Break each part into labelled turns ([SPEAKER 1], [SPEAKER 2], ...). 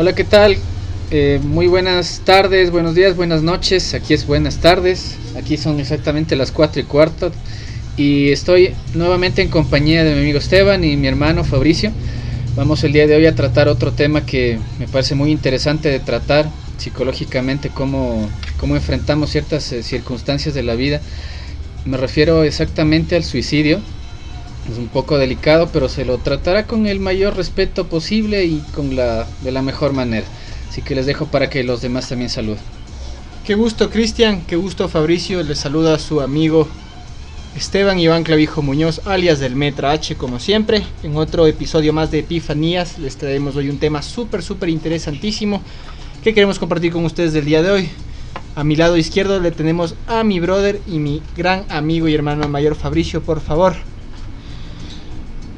[SPEAKER 1] Hola, ¿qué tal? Eh, muy buenas tardes, buenos días, buenas noches. Aquí es buenas tardes. Aquí son exactamente las 4 y cuarto. Y estoy nuevamente en compañía de mi amigo Esteban y mi hermano Fabricio. Vamos el día de hoy a tratar otro tema que me parece muy interesante de tratar psicológicamente, cómo, cómo enfrentamos ciertas eh, circunstancias de la vida. Me refiero exactamente al suicidio. Es un poco delicado, pero se lo tratará con el mayor respeto posible y con la, de la mejor manera. Así que les dejo para que los demás también saluden.
[SPEAKER 2] Qué gusto Cristian, qué gusto Fabricio, les saluda a su amigo Esteban Iván Clavijo Muñoz, alias del Metra H, como siempre. En otro episodio más de Epifanías les traemos hoy un tema súper, súper interesantísimo que queremos compartir con ustedes del día de hoy. A mi lado izquierdo le tenemos a mi brother y mi gran amigo y hermano mayor Fabricio, por favor.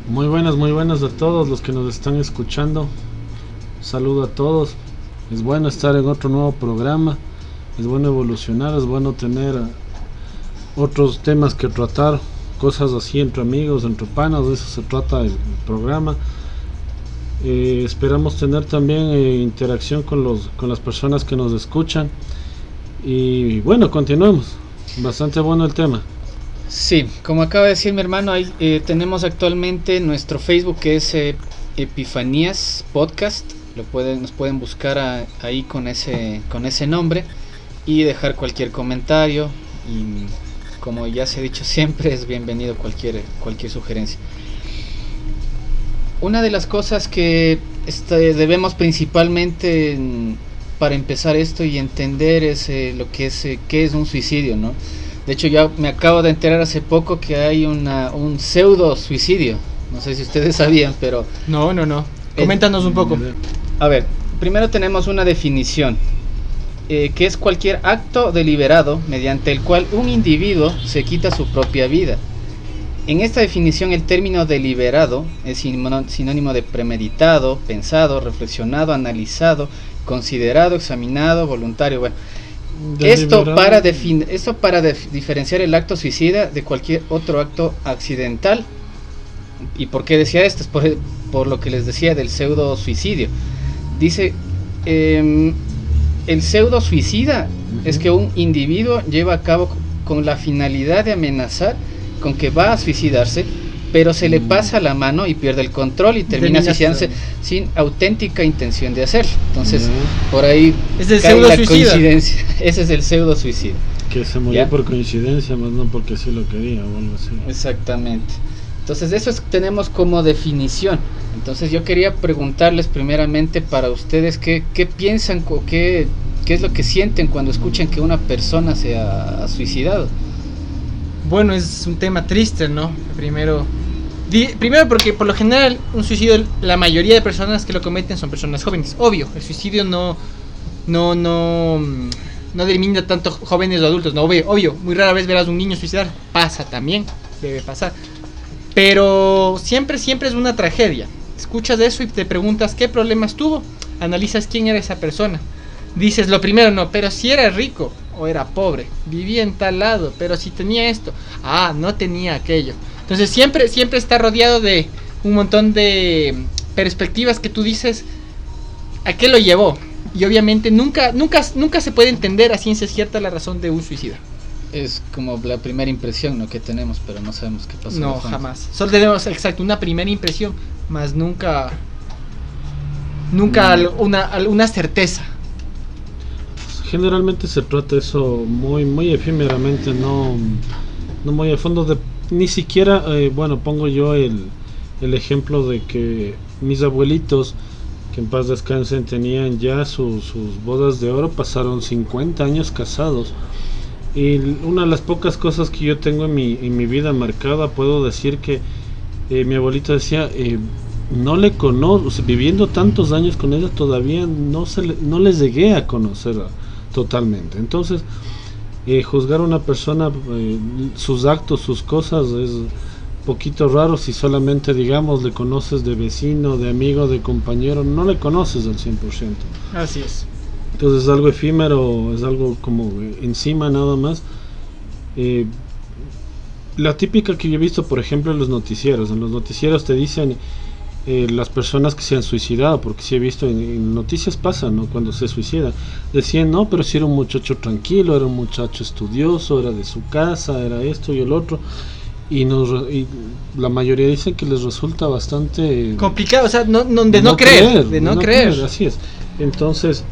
[SPEAKER 3] Muy buenas, muy buenas a todos los que nos están escuchando. Saludo a todos. Es bueno estar en otro nuevo programa. Es bueno evolucionar, es bueno tener otros temas que tratar, cosas así entre amigos, entre panas, de eso se trata el, programa. Eh, esperamos tener también eh, interacción con, los, con las personas que nos escuchan. Y bueno, continuemos. Bastante bueno el tema.
[SPEAKER 1] Sí, como acaba de decir mi hermano, eh, tenemos actualmente nuestro Facebook que es Epifanías Podcast. Lo pueden, nos pueden buscar ahí con ese, con ese nombre y dejar cualquier comentario. Y como ya se ha dicho siempre, es bienvenido cualquier, cualquier sugerencia. Una de las cosas que este, debemos principalmente para empezar esto y entender es eh, lo que es, eh, qué es un suicidio, ¿no? De hecho, ya me acabo de enterar hace poco que hay una, un pseudo suicidio. No sé si ustedes sabían, pero...
[SPEAKER 2] No, no, no. Coméntanos un poco.
[SPEAKER 1] A ver, primero tenemos una definición. Eh, que es cualquier acto deliberado mediante el cual un individuo se quita su propia vida. En esta definición el término deliberado es sinónimo de premeditado, pensado, reflexionado, analizado, considerado, examinado, voluntario. Bueno, esto para, esto para diferenciar el acto suicida de cualquier otro acto accidental. ¿Y por qué decía esto? Es por, por lo que les decía del pseudo suicidio. Dice, eh, el pseudo suicida es que un individuo lleva a cabo con la finalidad de amenazar con que va a suicidarse, pero se le mm. pasa la mano y pierde el control y termina suicidándose sin auténtica intención de hacerlo. Entonces, mm. por ahí
[SPEAKER 2] es el pseudo la
[SPEAKER 1] coincidencia. Ese es el pseudo suicida.
[SPEAKER 3] Que se murió por coincidencia, más no porque sí lo quería o algo así.
[SPEAKER 1] Exactamente. Entonces, eso es, tenemos como definición. Entonces yo quería preguntarles primeramente para ustedes qué, qué piensan o qué, qué es lo que sienten cuando escuchan que una persona se ha, suicidado.
[SPEAKER 2] Bueno, es un tema triste, ¿no? Primero, primero porque por lo general un suicidio, la mayoría de personas que lo cometen son personas jóvenes. Obvio, el suicidio no, no, no, no delimita tanto jóvenes o adultos, no, obvio, obvio. Muy rara vez verás un niño suicidar, pasa también, debe pasar. Pero siempre, siempre es una tragedia escuchas eso y te preguntas qué problemas tuvo, analizas quién era esa persona. Dices lo primero, no, pero si era rico o era pobre, vivía en tal lado, pero si tenía esto, ah, no tenía aquello. Entonces siempre, siempre está rodeado de un montón de perspectivas que tú dices, ¿a qué lo llevó? Y obviamente nunca, nunca, nunca se puede entender a ciencia cierta la razón de un suicida
[SPEAKER 1] es como la primera impresión ¿no? que tenemos, pero no sabemos qué pasó.
[SPEAKER 2] No, jamás. Solo tenemos, exacto, una primera impresión, más nunca, nunca mm. una, una certeza.
[SPEAKER 3] Generalmente se trata eso muy, muy efímeramente, no, no muy a fondo de, ni siquiera, eh, bueno, pongo yo el, el ejemplo de que mis abuelitos, que en paz descansen, tenían ya sus bodas de oro, pasaron 50 años casados y una de las pocas cosas que yo tengo en mi, en mi vida marcada, puedo decir que eh, mi abuelita decía, eh, no le conozco, viviendo tantos años con ella todavía no, se no les llegué a conocer totalmente. Entonces, eh, juzgar a una persona, sus actos, sus cosas, es poquito raro si solamente, digamos, le conoces de vecino, de amigo, de compañero, no le conoces al 100%.
[SPEAKER 2] Así es.
[SPEAKER 3] Entonces es algo efímero, es algo como encima nada más. Eh, la típica que yo he visto, por ejemplo, en los noticieros. En los noticieros te dicen, eh, las personas que se han suicidado, porque si he visto en, noticias pasa, ¿no? Cuando se suicida, decían, no, pero si era un muchacho tranquilo, era un muchacho estudioso, era de su casa, era esto y el otro. Y, nos, y la mayoría dicen que les resulta bastante
[SPEAKER 2] complicado, o sea, no, de, no, creer, de no, creer.
[SPEAKER 3] Así es. Entonces,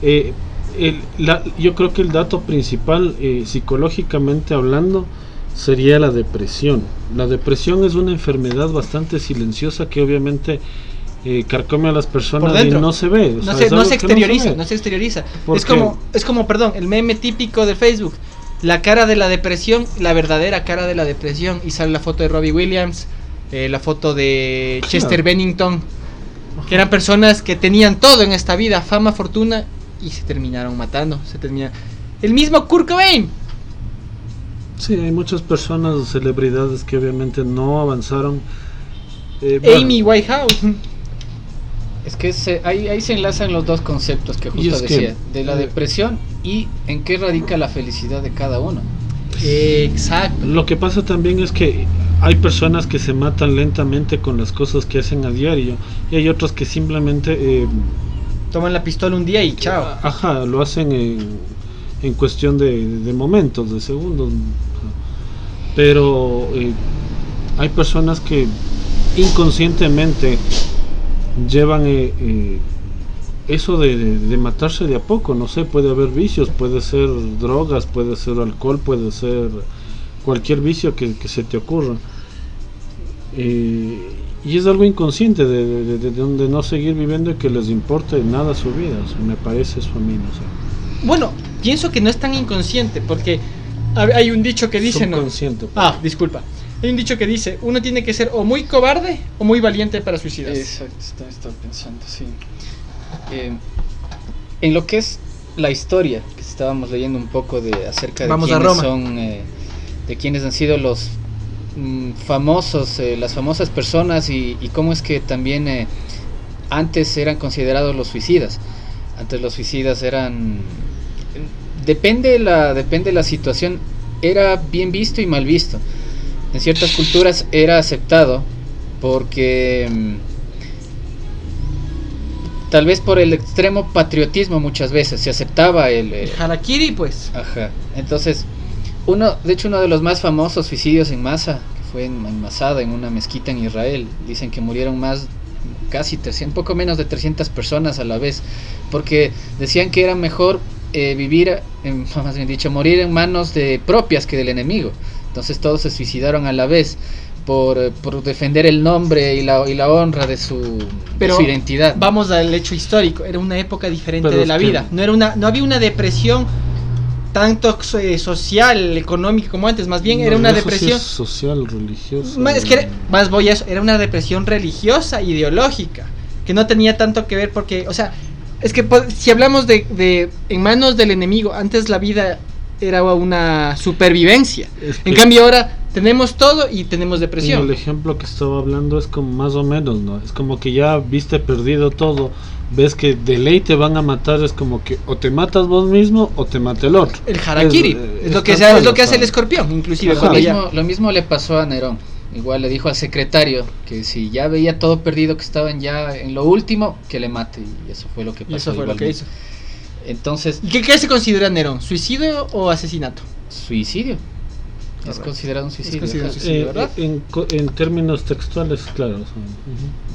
[SPEAKER 3] eh, el, la, yo creo que el dato principal, eh, psicológicamente hablando, sería la depresión. La depresión es una enfermedad bastante silenciosa que obviamente eh, carcome a las personas y no se ve.
[SPEAKER 2] no, se, no, se, exterioriza, no se, exterioriza, Es como, es como, perdón, el meme típico de Facebook. La cara de la depresión, la verdadera cara de la depresión. Y sale la foto de Robbie Williams, eh, la foto de Chester Bennington. Que eran personas que tenían todo en esta vida, fama, fortuna, y se terminaron matando. Se termina. El mismo Kurt Cobain
[SPEAKER 3] Sí, hay muchas personas, celebridades que obviamente no avanzaron.
[SPEAKER 2] Eh, Amy Whitehouse.
[SPEAKER 1] Es que se, ahí, ahí se enlazan los dos conceptos que justo decía, de la eh, depresión y en qué radica la felicidad de cada uno.
[SPEAKER 2] Exacto.
[SPEAKER 3] Lo que pasa también es que hay personas que se matan lentamente con las cosas que hacen a diario y hay otros que simplemente... Eh,
[SPEAKER 2] Toman la pistola un día y chao.
[SPEAKER 3] Ajá, lo hacen en, en cuestión de, de momentos, de segundos pero eh, hay personas que inconscientemente llevan eh, eh, eso de, matarse de a poco, no sé, puede haber vicios, puede ser drogas, puede ser alcohol, puede ser cualquier vicio que, se te ocurra. y es algo inconsciente de, donde no seguir viviendo y que les importe nada su vida, me parece eso a mí, no sé.
[SPEAKER 2] Bueno, pienso que no es tan inconsciente, porque hay un dicho que dice, ¿no?
[SPEAKER 3] Pues.
[SPEAKER 2] Ah, disculpa. Hay un dicho que dice, uno tiene que ser o muy cobarde o muy valiente para suicidarse.
[SPEAKER 1] Exacto, estaba pensando, sí. Eh, en lo que es la historia, que estábamos leyendo un poco de acerca de quiénes son, eh, de quiénes han sido los mm, famosos, eh, las famosas personas y, y, cómo es que también antes eran considerados los suicidas. Antes los suicidas eran depende la, depende la situación, era bien visto y mal visto. En ciertas culturas era aceptado porque mm, tal vez por el extremo patriotismo muchas veces se aceptaba el,
[SPEAKER 2] el harakiri pues.
[SPEAKER 1] Ajá. Entonces, uno, de hecho uno de los más famosos suicidios en masa, que fue en, Masada, en una mezquita en Israel, dicen que murieron más casi 300, poco menos de 300 personas a la vez, porque decían que era mejor eh, vivir, en, más bien dicho, morir en manos de propias que del enemigo. Entonces todos se suicidaron a la vez por, por defender el nombre y la, y la honra de su, su identidad.
[SPEAKER 2] Vamos al hecho histórico, era una época diferente de la vida. No, era una, no había una depresión tanto eh, social, económica como antes, más bien era una depresión
[SPEAKER 3] social, religiosa.
[SPEAKER 2] Más, es que más voy a eso, era una depresión religiosa, ideológica, que no tenía tanto que ver porque, o sea, es que pues, si hablamos de, en manos del enemigo, antes la vida era una supervivencia. en cambio ahora tenemos todo y tenemos depresión.
[SPEAKER 3] El ejemplo que estaba hablando es como más o menos, ¿no? Es como que ya viste perdido todo, ves que de ley te van a matar, es como que o te matas vos mismo o te mata el otro.
[SPEAKER 2] El harakiri, es, lo, que, es lo que hace el escorpión, inclusive.
[SPEAKER 1] Lo mismo, lo mismo le pasó a Nerón. Igual le dijo al secretario que si ya veía todo perdido, que estaban ya en lo último, que le mate. Y eso fue lo que pasó.
[SPEAKER 2] eso fue lo que hizo.
[SPEAKER 1] Entonces.
[SPEAKER 2] ¿Y qué, se considera Nerón? ¿Suicidio o asesinato?
[SPEAKER 1] Suicidio. Es considerado un suicidio.
[SPEAKER 3] Eh, ¿verdad? En, términos textuales, claro.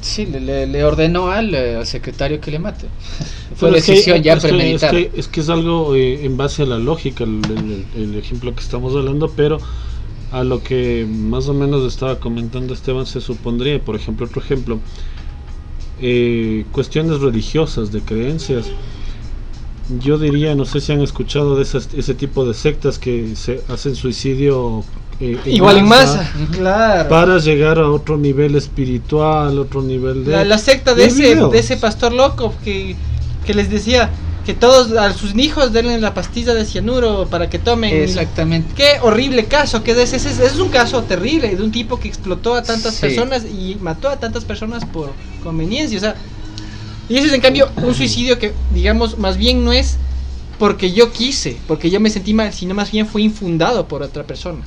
[SPEAKER 1] Sí, le, ordenó al, secretario que le mate. Fue decisión ya premeditada.
[SPEAKER 3] Es que, es algo eh, en base a la lógica, el, ejemplo que estamos hablando, pero a lo que más o menos estaba comentando Esteban se supondría, por ejemplo, otro ejemplo, eh, cuestiones religiosas, de creencias. Yo diría, no sé si han escuchado de ese tipo de sectas que se hacen suicidio
[SPEAKER 2] eh, igual en masa,
[SPEAKER 3] claro. Para llegar a otro nivel espiritual, otro nivel de...
[SPEAKER 2] La, secta de ese, de ese pastor loco que, que les decía, que todos a sus hijos denle la pastilla de cianuro para que tomen.
[SPEAKER 1] Exactamente.
[SPEAKER 2] Qué horrible caso, que es, ese, es un caso terrible de un tipo que explotó a tantas personas y mató a tantas personas por conveniencia. O sea, y ese es en cambio un suicidio que, digamos, más bien no es porque yo quise, porque yo me sentí mal, sino más bien fue infundado por otra persona.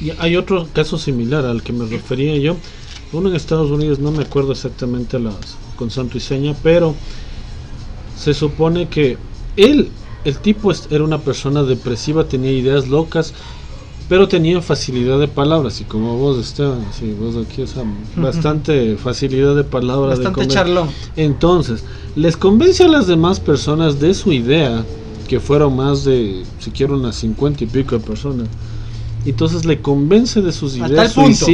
[SPEAKER 3] Y hay otro caso similar al que me refería yo, uno en Estados Unidos, no me acuerdo exactamente las con santo y seña, pero se supone que él, el tipo era una persona depresiva, tenía ideas locas, pero tenía facilidad de palabras, y como vos, Esteban, sí, vos aquí, o sea, bastante facilidad de palabras. de
[SPEAKER 2] Bastante
[SPEAKER 3] conven-
[SPEAKER 2] charlón.
[SPEAKER 3] entonces, les convence a las demás personas de su idea, que fueron más de, siquiera unas 50 y pico de personas. Entonces le convence de sus ideas
[SPEAKER 2] punto.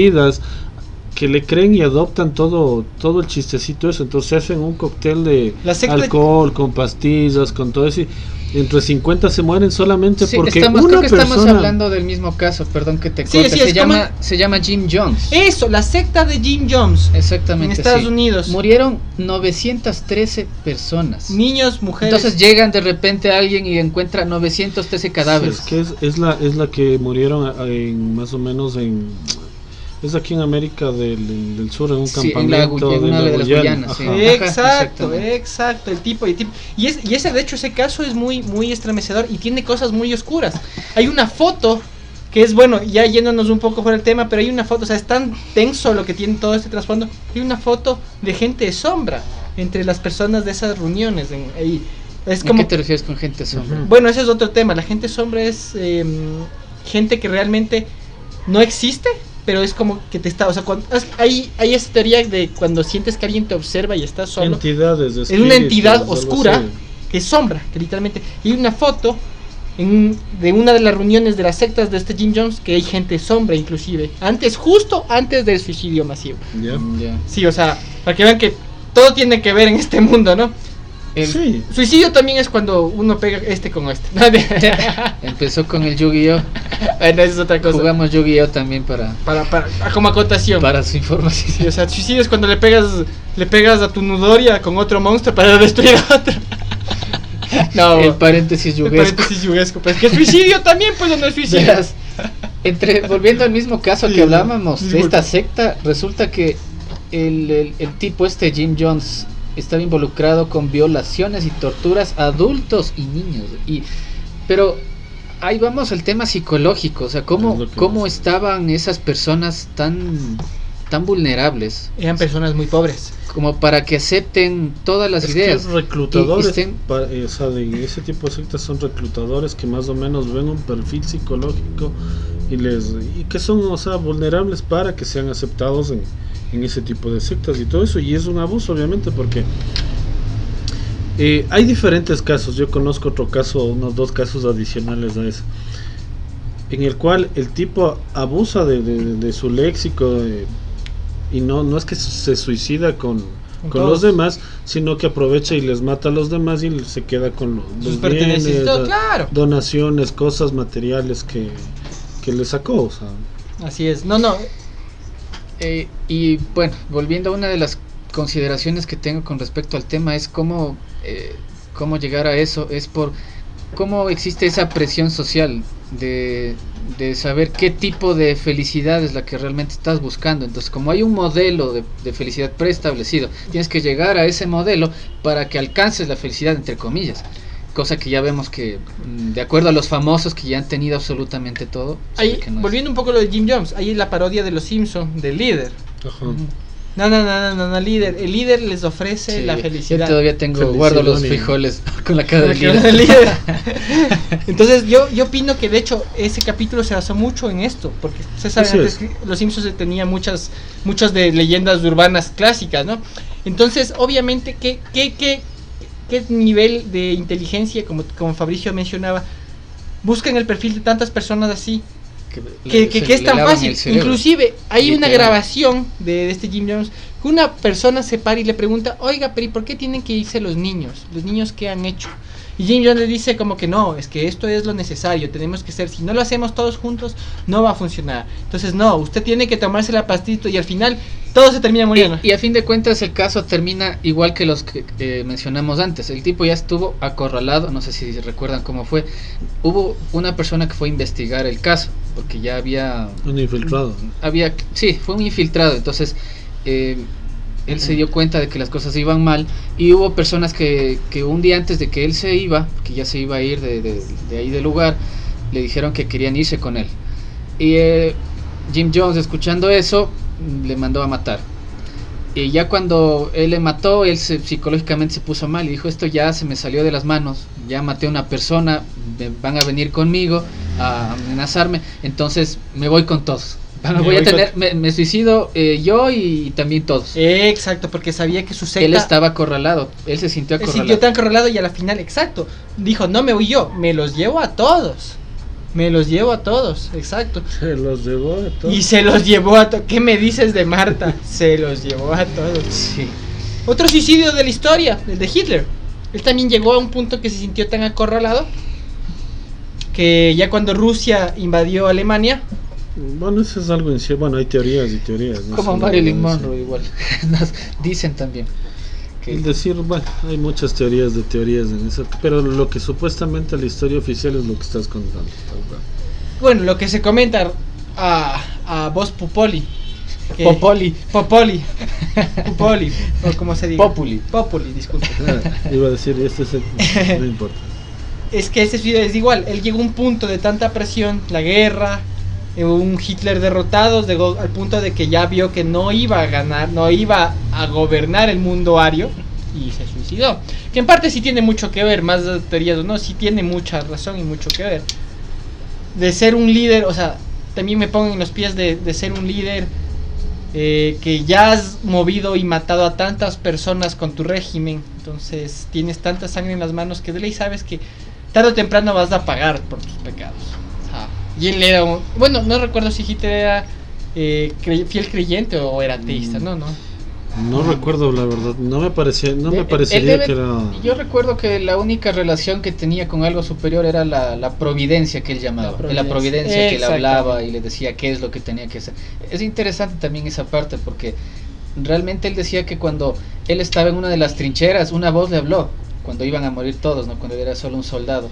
[SPEAKER 3] Que le creen y adoptan todo, todo el chistecito eso. Entonces se hacen un cóctel de
[SPEAKER 2] La secta-
[SPEAKER 3] alcohol, con pastillas, con todo eso. y entre 50 se mueren solamente
[SPEAKER 1] Sí,
[SPEAKER 3] porque
[SPEAKER 1] estamos,
[SPEAKER 3] una
[SPEAKER 1] creo que estamos hablando del mismo caso, perdón que te corte.
[SPEAKER 2] sí,
[SPEAKER 1] se, llama,
[SPEAKER 2] como-
[SPEAKER 1] se llama Jim Jones.
[SPEAKER 2] Eso, la secta de Jim Jones.
[SPEAKER 1] Exactamente.
[SPEAKER 2] en Estados
[SPEAKER 1] sí.
[SPEAKER 2] Unidos.
[SPEAKER 1] Murieron 913 personas.
[SPEAKER 2] Niños, mujeres.
[SPEAKER 1] Entonces llegan de repente alguien y encuentra 913 cadáveres.
[SPEAKER 3] Es que es, es la, es la que murieron en más o menos en... Es aquí en América del, del Sur, en un
[SPEAKER 1] Sí, en la
[SPEAKER 3] campamento
[SPEAKER 1] en una
[SPEAKER 3] la
[SPEAKER 1] de las
[SPEAKER 3] Guyana.
[SPEAKER 1] Guyanas, sí.
[SPEAKER 2] Exacto, exacto, el tipo, el tipo. Y, es, y ese, de hecho, ese caso es muy, muy estremecedor y tiene cosas muy oscuras. Hay una foto que es, bueno, ya yéndonos un poco fuera del tema, pero hay una foto, o sea, es tan tenso lo que tiene todo este trasfondo. Hay una foto de gente de sombra entre las personas de esas reuniones. En, ahí. Es
[SPEAKER 1] ¿A
[SPEAKER 2] como,
[SPEAKER 1] qué te refieres con gente sombra?
[SPEAKER 2] Bueno, ese es otro tema. La gente sombra es eh, gente que realmente no existe, pero es como que te está. O sea, cuando, es- hay, hay esa teoría de cuando sientes que alguien te observa y estás solo.
[SPEAKER 3] Entidades,
[SPEAKER 2] Es una entidad oscura que es sombra, que literalmente. Y hay una foto en un- de una de las reuniones de las sectas de este Jim Jones que hay gente sombra, inclusive. Antes, justo antes del suicidio masivo.
[SPEAKER 3] Ya.
[SPEAKER 2] Sí, o sea, para que vean que todo tiene que ver en este mundo, ¿no?
[SPEAKER 1] El-
[SPEAKER 3] Sí.
[SPEAKER 2] Suicidio también es cuando uno pega este con este.
[SPEAKER 1] Empezó con el Yu-Gi-Oh!
[SPEAKER 2] bueno, es otra cosa.
[SPEAKER 1] Jugamos Yu-Gi-Oh! también para,
[SPEAKER 2] Para, para, ah, como acotación.
[SPEAKER 1] para su información.
[SPEAKER 2] Sí, o sea, suicidio es cuando le pegas, le pegas a tu Nudoria con otro monstruo para destruir a otro. no,
[SPEAKER 1] El paréntesis
[SPEAKER 2] el
[SPEAKER 1] yuguesco.
[SPEAKER 2] paréntesis yuguesco, pues que suicidio también, pues no es suicidio.
[SPEAKER 1] Verás, entre, volviendo al mismo caso
[SPEAKER 2] Sí,
[SPEAKER 1] que hablábamos de esta secta, resulta que el, el- el tipo este, Jim Jones, estaba involucrado con violaciones y torturas a adultos y niños. Y, pero ahí vamos al tema psicológico, o sea,
[SPEAKER 3] Es
[SPEAKER 1] cómo,
[SPEAKER 3] que
[SPEAKER 1] cómo
[SPEAKER 3] es.
[SPEAKER 1] estaban esas personas tan, tan vulnerables
[SPEAKER 2] Eran personas muy pobres.
[SPEAKER 1] como para que acepten todas las
[SPEAKER 3] Es que
[SPEAKER 1] ideas.
[SPEAKER 3] reclutadores,
[SPEAKER 1] Y- estén-
[SPEAKER 3] eh, o sea, de ese tipo de sectas son reclutadores que más o menos ven un perfil psicológico y les y que son, o sea, vulnerables para que sean aceptados en, en ese tipo de sectas y todo eso y es un abuso obviamente porque eh, hay diferentes casos. Yo conozco otro caso, unos dos casos adicionales a ese, en el cual el tipo abusa de, de- de su léxico eh, y no no es que se suicida con
[SPEAKER 2] Con
[SPEAKER 3] los demás, sino que aprovecha y les mata a los demás y se queda con lo-
[SPEAKER 2] Sus
[SPEAKER 3] los
[SPEAKER 2] pertenencias.
[SPEAKER 3] bienes, da-
[SPEAKER 2] claro.
[SPEAKER 3] donaciones, cosas materiales que, que le sacó. O sea,
[SPEAKER 2] Así es. No, no.
[SPEAKER 1] Eh, y bueno, volviendo a una de las consideraciones que tengo con respecto al tema es cómo, eh, cómo llegar a eso, es por cómo existe esa presión social de, de saber qué tipo de felicidad es la que realmente estás buscando. Entonces, como hay un modelo de, de felicidad preestablecido, tienes que llegar a ese modelo para que alcances la felicidad, entre comillas. Cosa que ya vemos que, mm, de acuerdo a los famosos que ya han tenido absolutamente todo, se
[SPEAKER 2] Ahí,
[SPEAKER 1] ve que no es.
[SPEAKER 2] volviendo un poco a lo de Jim Jones, ahí la parodia de los Simpsons, del líder.
[SPEAKER 3] ajá.
[SPEAKER 2] No, no, no, no, no, no, líder. El líder les ofrece
[SPEAKER 1] Sí,
[SPEAKER 2] la
[SPEAKER 1] Yo
[SPEAKER 2] felicidad.
[SPEAKER 1] todavía tengo,
[SPEAKER 3] Felicidad
[SPEAKER 1] guardo los frijoles con la cara de
[SPEAKER 2] Porque era el líder. Entonces yo, yo opino que de hecho ese capítulo se basó mucho en esto, porque se sabe
[SPEAKER 3] Así
[SPEAKER 2] antes
[SPEAKER 3] es.
[SPEAKER 2] que los Simpsons tenían muchas, muchas de leyendas urbanas clásicas, ¿no? Entonces, obviamente, ¿qué, qué, qué, qué nivel de inteligencia, como, como Fabricio mencionaba, buscan el perfil de tantas personas así? que, que- que es tan fácil. Inclusive hay una grabación de, de este Jim Jones que una persona se para y le pregunta, oiga, pero ¿y por qué tienen que irse los niños? ¿Los niños qué han hecho? Y Jim Jones le dice como que no, es que esto es lo necesario, tenemos que ser, si no lo hacemos todos juntos, no va a funcionar. Entonces no, usted tiene que tomarse la pastito y al final todo se termina muriendo.
[SPEAKER 1] Y, y a fin de cuentas el caso termina igual que los que eh, mencionamos antes. El tipo ya estuvo acorralado, no sé si recuerdan cómo fue. Hubo una persona que fue a investigar el caso, porque ya había
[SPEAKER 3] Un infiltrado.
[SPEAKER 1] había sí fue un infiltrado entonces eh, él se dio cuenta de que las cosas iban mal y hubo personas que, que un día antes de que él se iba que ya se iba a ir de, de- de ahí del lugar le dijeron que querían irse con él y eh, Jim Jones escuchando eso le mandó a matar. Y ya cuando él le mató, él se, psicológicamente se puso mal y dijo, esto ya se me salió de las manos, ya maté a una persona, me- van a venir conmigo a amenazarme, entonces me voy con todos.
[SPEAKER 3] Me
[SPEAKER 1] voy a tener, me, me suicido eh, yo y, también todos.
[SPEAKER 2] Exacto, porque sabía que su secta...
[SPEAKER 1] él estaba acorralado, él se sintió acorralado.
[SPEAKER 2] sintió tan correlado y a la final, exacto. Dijo, no me voy yo, me los llevo a todos. Me los llevo a todos, exacto.
[SPEAKER 3] Se los llevó a todos.
[SPEAKER 2] Y se los llevó a todos. ¿Qué me dices de Marta? se los llevó a todos.
[SPEAKER 1] Sí.
[SPEAKER 2] Otro suicidio de la historia, el de Hitler. Él también llegó a un punto que se sintió tan acorralado que ya cuando Rusia invadió Alemania,
[SPEAKER 3] Bueno, eso es algo en sí. Bueno, hay teorías y teorías. no
[SPEAKER 1] Como Marilyn. Monroe igual. Nos dicen también. que-
[SPEAKER 3] Es decir, bueno, hay muchas teorías de teorías en eso, pero lo que supuestamente la historia oficial es lo que estás contando.
[SPEAKER 2] bueno, lo que se comenta a, a Vos Popoli. que-
[SPEAKER 1] Popoli.
[SPEAKER 2] Popoli. Popoli. O como se diga.
[SPEAKER 1] Populi.
[SPEAKER 2] Populi, disculpe.
[SPEAKER 3] Ah, iba a decir, este es el. No importa.
[SPEAKER 2] es que ese suicidio es igual. Él llegó a un punto de tanta presión, la guerra, un Hitler derrotado, llegó al punto de que ya vio que no iba a ganar, no iba a gobernar el mundo ario y se suicidó. Que en parte sí tiene mucho que ver, más de teorías o no, sí tiene mucha razón y mucho que ver. De ser un líder, o sea, también me pongo en los pies de, de ser un líder eh, que ya has movido y matado a tantas personas con tu régimen, entonces tienes tanta sangre en las manos que de ley sabes que tarde o temprano vas a pagar por tus pecados. Y él era un- bueno, no recuerdo si Hitler era eh, cre- fiel creyente o era ateísta,
[SPEAKER 3] Mm.
[SPEAKER 2] no, no.
[SPEAKER 3] No recuerdo la verdad, no me parecía, no
[SPEAKER 1] Él-
[SPEAKER 3] me
[SPEAKER 1] él
[SPEAKER 3] parecería
[SPEAKER 1] debe-
[SPEAKER 3] que era.
[SPEAKER 1] Yo recuerdo que la única relación que tenía con algo superior era la, la providencia que él llamaba.
[SPEAKER 2] La
[SPEAKER 1] La
[SPEAKER 2] providencia.
[SPEAKER 1] que le
[SPEAKER 2] Exactamente.
[SPEAKER 1] hablaba y le decía qué es lo que tenía que hacer. Es interesante también esa parte porque realmente él decía que cuando él estaba en una de las trincheras, una voz le habló, cuando iban a morir todos, no cuando era solo un soldado.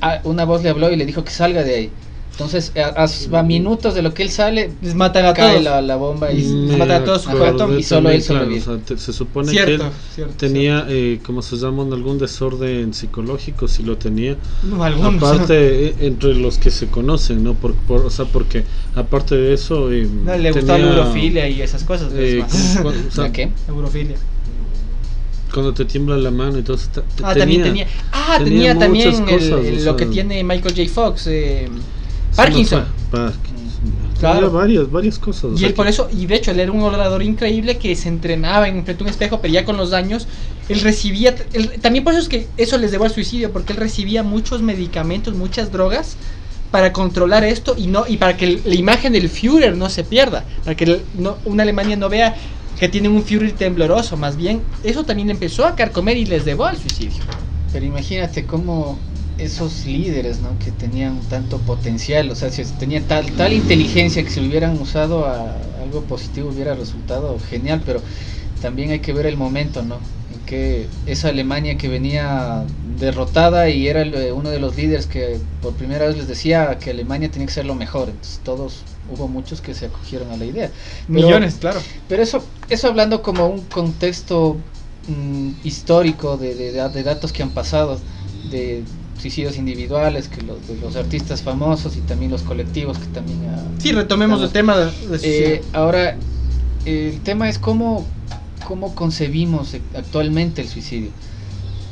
[SPEAKER 1] Ah, una voz le habló y le dijo que salga de ahí. Entonces, a, a- a minutos de lo que él sale,
[SPEAKER 2] Les matan a
[SPEAKER 1] cae
[SPEAKER 2] todos.
[SPEAKER 1] la, la bomba y
[SPEAKER 3] Me
[SPEAKER 2] mata a todos cuerpos
[SPEAKER 1] y solo él
[SPEAKER 3] claro,
[SPEAKER 1] sobrevive.
[SPEAKER 3] o sea, te- se supone
[SPEAKER 2] Cierto,
[SPEAKER 3] que él
[SPEAKER 2] cierto,
[SPEAKER 3] tenía, eh, como se llama, algún desorden psicológico, si lo tenía.
[SPEAKER 2] cierto. No, algunos.
[SPEAKER 3] Aparte, eh, entre los que se conocen, ¿no? Por, por- o sea, porque aparte de eso. eh,
[SPEAKER 2] No, le gustaba la
[SPEAKER 3] tenía,
[SPEAKER 2] eurofilia y esas cosas.
[SPEAKER 3] eh,
[SPEAKER 2] más.
[SPEAKER 3] cu- o sea,
[SPEAKER 1] ¿La qué?
[SPEAKER 2] Eurofilia.
[SPEAKER 3] Cuando te tiembla la mano y todo eso.
[SPEAKER 2] Ah, también tenía. Ah, tenía,
[SPEAKER 3] tenía
[SPEAKER 2] también el- el- lo que tiene Michael J. Fox. eh, Parkinson. Claro.
[SPEAKER 3] Varias, varias cosas. o
[SPEAKER 2] Y
[SPEAKER 3] sea,
[SPEAKER 2] él por eso, y de hecho él era un orador increíble que se entrenaba en frente a un espejo, pero ya con los años, él recibía, él- también por eso es que eso les llevó al suicidio, porque él recibía muchos medicamentos, muchas drogas para controlar esto y no y para que el- la imagen del Führer no se pierda, para que el- no- una Alemania no vea que tiene un Führer tembloroso, más bien eso también empezó a carcomer y les llevó al suicidio.
[SPEAKER 1] Pero imagínate cómo esos líderes, ¿no? Que tenían tanto potencial, o sea, si tenía tal, tal inteligencia que si lo hubieran usado a algo positivo hubiera resultado genial, pero también hay que ver el momento, ¿no? En que esa Alemania que venía derrotada y era el, eh, uno de los líderes que por primera vez les decía que Alemania tenía que ser lo mejor, entonces todos, hubo muchos que se acogieron a la idea. Pero-
[SPEAKER 2] Millones, claro.
[SPEAKER 1] pero eso, eso hablando como un contexto mm, histórico de, de- de datos que han pasado, de suicidios individuales, que los, de los artistas famosos y también los colectivos que también... ha-
[SPEAKER 2] Sí, retomemos el tema de, de suicidio.
[SPEAKER 1] Eh, ahora, el tema es cómo, cómo concebimos e- actualmente el suicidio.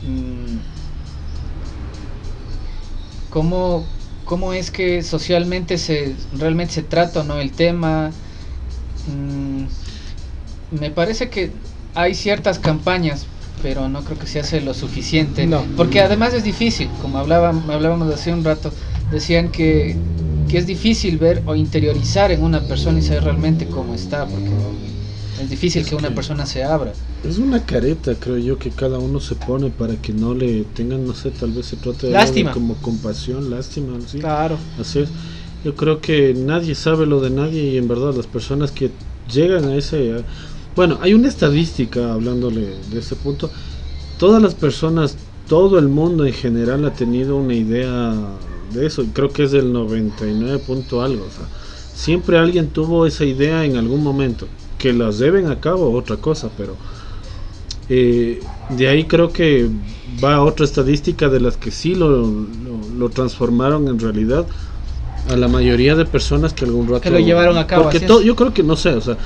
[SPEAKER 1] Mm, ¿Cómo, ¿Cómo es que socialmente se realmente se trata o no el tema? Mm, me parece que hay ciertas campañas, pero no creo que se hace lo suficiente.
[SPEAKER 2] No.
[SPEAKER 1] Porque además es difícil, como hablábamos, hablábamos hace un rato, decían que, que es difícil ver o interiorizar en una persona y saber realmente cómo está, porque es difícil
[SPEAKER 3] Es
[SPEAKER 1] que una
[SPEAKER 3] que-
[SPEAKER 1] persona se abra.
[SPEAKER 3] Es una careta, creo yo, que cada uno se pone para que no le tengan, no sé, tal vez se trate de
[SPEAKER 2] Lástima.
[SPEAKER 3] algo como compasión, lástima, sí.
[SPEAKER 2] Claro.
[SPEAKER 3] Así es. Yo creo que nadie sabe lo de nadie y en verdad las personas que llegan a ese... a- Bueno, hay una estadística hablándole de ese punto. Todas las personas, todo el mundo en general ha tenido una idea de eso. y Creo que es del 99 punto algo. O sea, siempre alguien tuvo esa idea en algún momento. Que las lleven a cabo, otra cosa, pero... eh, de ahí creo que va otra estadística de las que sí lo, lo, lo transformaron en realidad a la mayoría de personas que algún rato
[SPEAKER 2] Que lo llevaron a cabo,
[SPEAKER 3] Porque
[SPEAKER 2] así es.
[SPEAKER 3] yo creo que no sé, o sea,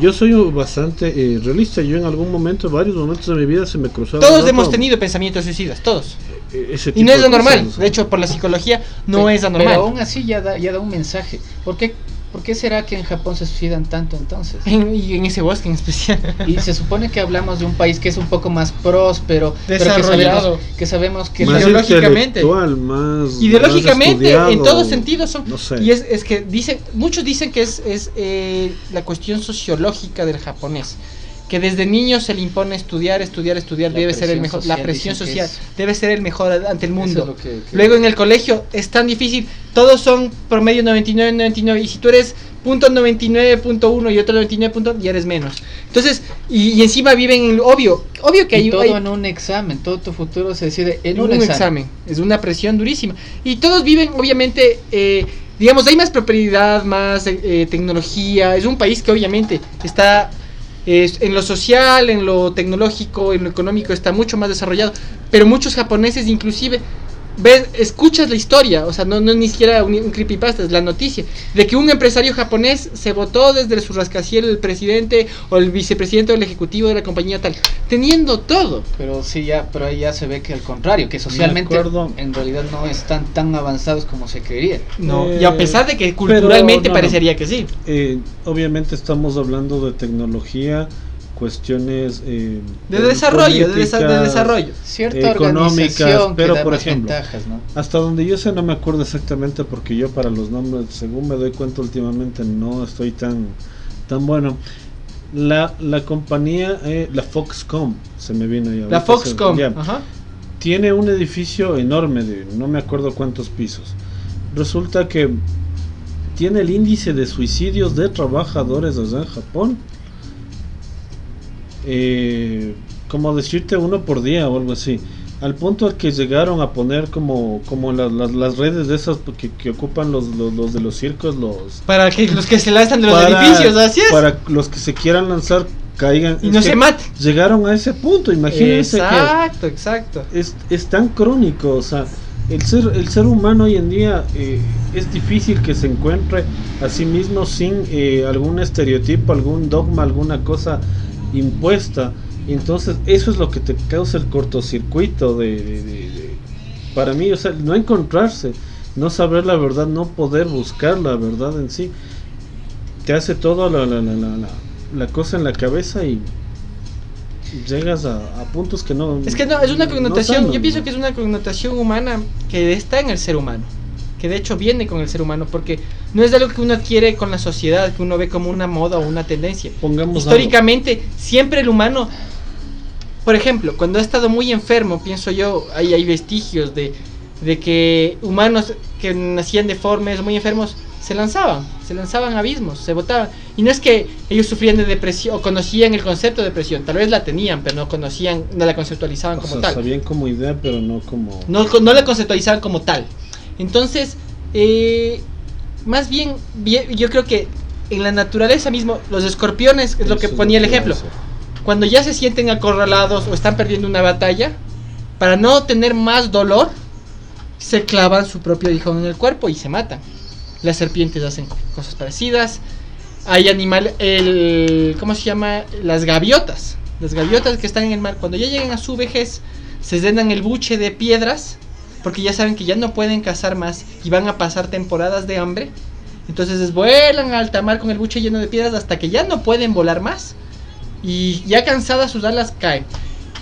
[SPEAKER 3] yo soy bastante eh, realista. Yo en algún momento, varios momentos de mi vida se me cruzaron.
[SPEAKER 2] Todos hemos tenido pensamientos suicidas, todos.
[SPEAKER 3] ese
[SPEAKER 2] Y
[SPEAKER 3] tipo
[SPEAKER 2] no es
[SPEAKER 3] de
[SPEAKER 2] lo normal. De hecho, por la psicología no es anormal.
[SPEAKER 1] Pero aún así ya da, ya da un mensaje. ¿Por qué, ¿Por qué será que en Japón se suicidan tanto entonces?
[SPEAKER 2] En- y en ese bosque en especial.
[SPEAKER 1] Y se supone que hablamos de un país que es un poco más próspero, pero que
[SPEAKER 2] Desarrollado.
[SPEAKER 1] sabemos que, sabemos que
[SPEAKER 3] más
[SPEAKER 2] ideológicamente.
[SPEAKER 3] intelectual, más
[SPEAKER 2] Ideológicamente,
[SPEAKER 3] más
[SPEAKER 2] en todos sentidos son.
[SPEAKER 3] No sé.
[SPEAKER 2] Y es, es que dicen, muchos dicen que es, es eh, la cuestión sociológica del japonés. Que desde niño se le impone estudiar, estudiar, estudiar,
[SPEAKER 1] La
[SPEAKER 2] debe ser el mejor.
[SPEAKER 1] social,
[SPEAKER 2] la presión social debe ser el mejor ante el mundo.
[SPEAKER 1] es lo que- que-
[SPEAKER 2] Luego en el colegio es tan difícil, todos son promedio 99, 99, y si tú eres punto 99.1 y otro 99. punto, ya eres menos. Entonces, y, y encima viven en, obvio, obvio que
[SPEAKER 1] y
[SPEAKER 2] hay,
[SPEAKER 1] todo
[SPEAKER 2] hay-
[SPEAKER 1] en un examen, todo tu futuro se decide en
[SPEAKER 2] en
[SPEAKER 1] un,
[SPEAKER 2] un,
[SPEAKER 1] examen.
[SPEAKER 2] examen. Es una presión durísima. Y todos viven, obviamente, eh, digamos, hay más prosperidad, más eh, tecnología. Es un país que obviamente está eh, en lo social, en lo tecnológico, en lo económico, está mucho más desarrollado. Pero muchos japoneses inclusive... Ves, escuchas la historia, o sea, no, no es ni siquiera un, un creepypasta, es la noticia, de que un empresario japonés se votó desde su rascacielos el presidente o el vicepresidente o el ejecutivo de la compañía tal, teniendo todo.
[SPEAKER 1] Pero sí, ya, pero ahí ya se ve que al contrario, que socialmente
[SPEAKER 3] acuerdo.
[SPEAKER 1] en realidad no están tan avanzados como se creería.
[SPEAKER 2] No,
[SPEAKER 3] Eh,
[SPEAKER 2] y a pesar de que culturalmente
[SPEAKER 3] no.
[SPEAKER 2] parecería que sí.
[SPEAKER 3] Eh, obviamente estamos hablando de tecnología, cuestiones eh,
[SPEAKER 2] De desarrollo, de, desa- de desarrollo.
[SPEAKER 1] Cierta
[SPEAKER 3] Económicas,
[SPEAKER 1] organización
[SPEAKER 3] pero, por ejemplo,
[SPEAKER 1] ventajas, ¿no?
[SPEAKER 3] Hasta donde yo sé no me acuerdo exactamente porque yo para los nombres, según me doy cuenta últimamente, no estoy tan tan bueno. La, la compañía, eh, la Foxcom, se me vino ya.
[SPEAKER 2] La
[SPEAKER 3] se-
[SPEAKER 2] Foxcom.
[SPEAKER 3] ya.
[SPEAKER 2] Ajá.
[SPEAKER 3] tiene un edificio enorme de no me acuerdo cuántos pisos. Resulta que tiene el índice de suicidios de trabajadores allá en Japón. Eh, como decirte uno por día o algo así. Al punto al que llegaron a poner como, como las, las, las redes de esas que, que ocupan los, los, los de los circos, los...
[SPEAKER 2] Para que los que se lanzan de los
[SPEAKER 3] para-
[SPEAKER 2] edificios, así es.
[SPEAKER 3] Para los que se quieran lanzar caigan.
[SPEAKER 2] y no
[SPEAKER 3] que
[SPEAKER 2] se maten.
[SPEAKER 3] Llegaron a ese punto, imagínense que
[SPEAKER 2] Exacto, exacto.
[SPEAKER 3] es, es tan crónico, o sea, el ser, el ser humano hoy en día eh, es difícil que se encuentre a sí mismo sin eh, algún estereotipo, algún dogma, alguna cosa impuesta. Entonces, eso es lo que te causa el cortocircuito de, de- de- de- para mí, o sea, no encontrarse, no saber la verdad, no poder buscar la verdad en sí, te hace todo la, la, la, la, la- la cosa en la cabeza y llegas a, a puntos que no...
[SPEAKER 2] Es que no, es una
[SPEAKER 3] no
[SPEAKER 2] connotación, yo pienso que es una connotación humana que está en el ser humano, que de hecho viene con el ser humano, porque no es algo que uno adquiere con la sociedad, que uno ve como una moda o una tendencia.
[SPEAKER 3] Pongamos
[SPEAKER 2] Históricamente, siempre el humano, por ejemplo, cuando ha estado muy enfermo, pienso yo, ahí hay vestigios de, de que humanos que nacían deformes, muy enfermos, se lanzaban, se lanzaban a abismos, se botaban. Y no es que ellos sufrían de depresión o conocían el concepto de depresión, tal vez la tenían, pero no conocían, no la conceptualizaban
[SPEAKER 3] O
[SPEAKER 2] como
[SPEAKER 3] sea,
[SPEAKER 2] tal.
[SPEAKER 3] sabían como idea, pero no como...
[SPEAKER 2] No, no la conceptualizaban como tal. Entonces, eh, más bien, yo creo que en la naturaleza mismo, los escorpiones, es lo que ponía el ejemplo, cuando ya se sienten acorralados o están perdiendo una batalla, para no tener más dolor, se clavan su propio aguijón en el cuerpo y se matan. Las serpientes hacen cosas parecidas. Hay animales, el, ¿cómo se llama? Las gaviotas. Las gaviotas que están en el mar, cuando ya llegan a su vejez, se llenan el buche de piedras, porque ya saben que ya no pueden cazar más y van a pasar temporadas de hambre. Entonces vuelan a alta mar con el buche lleno de piedras hasta que ya no pueden volar más. Y ya cansadas sus alas caen.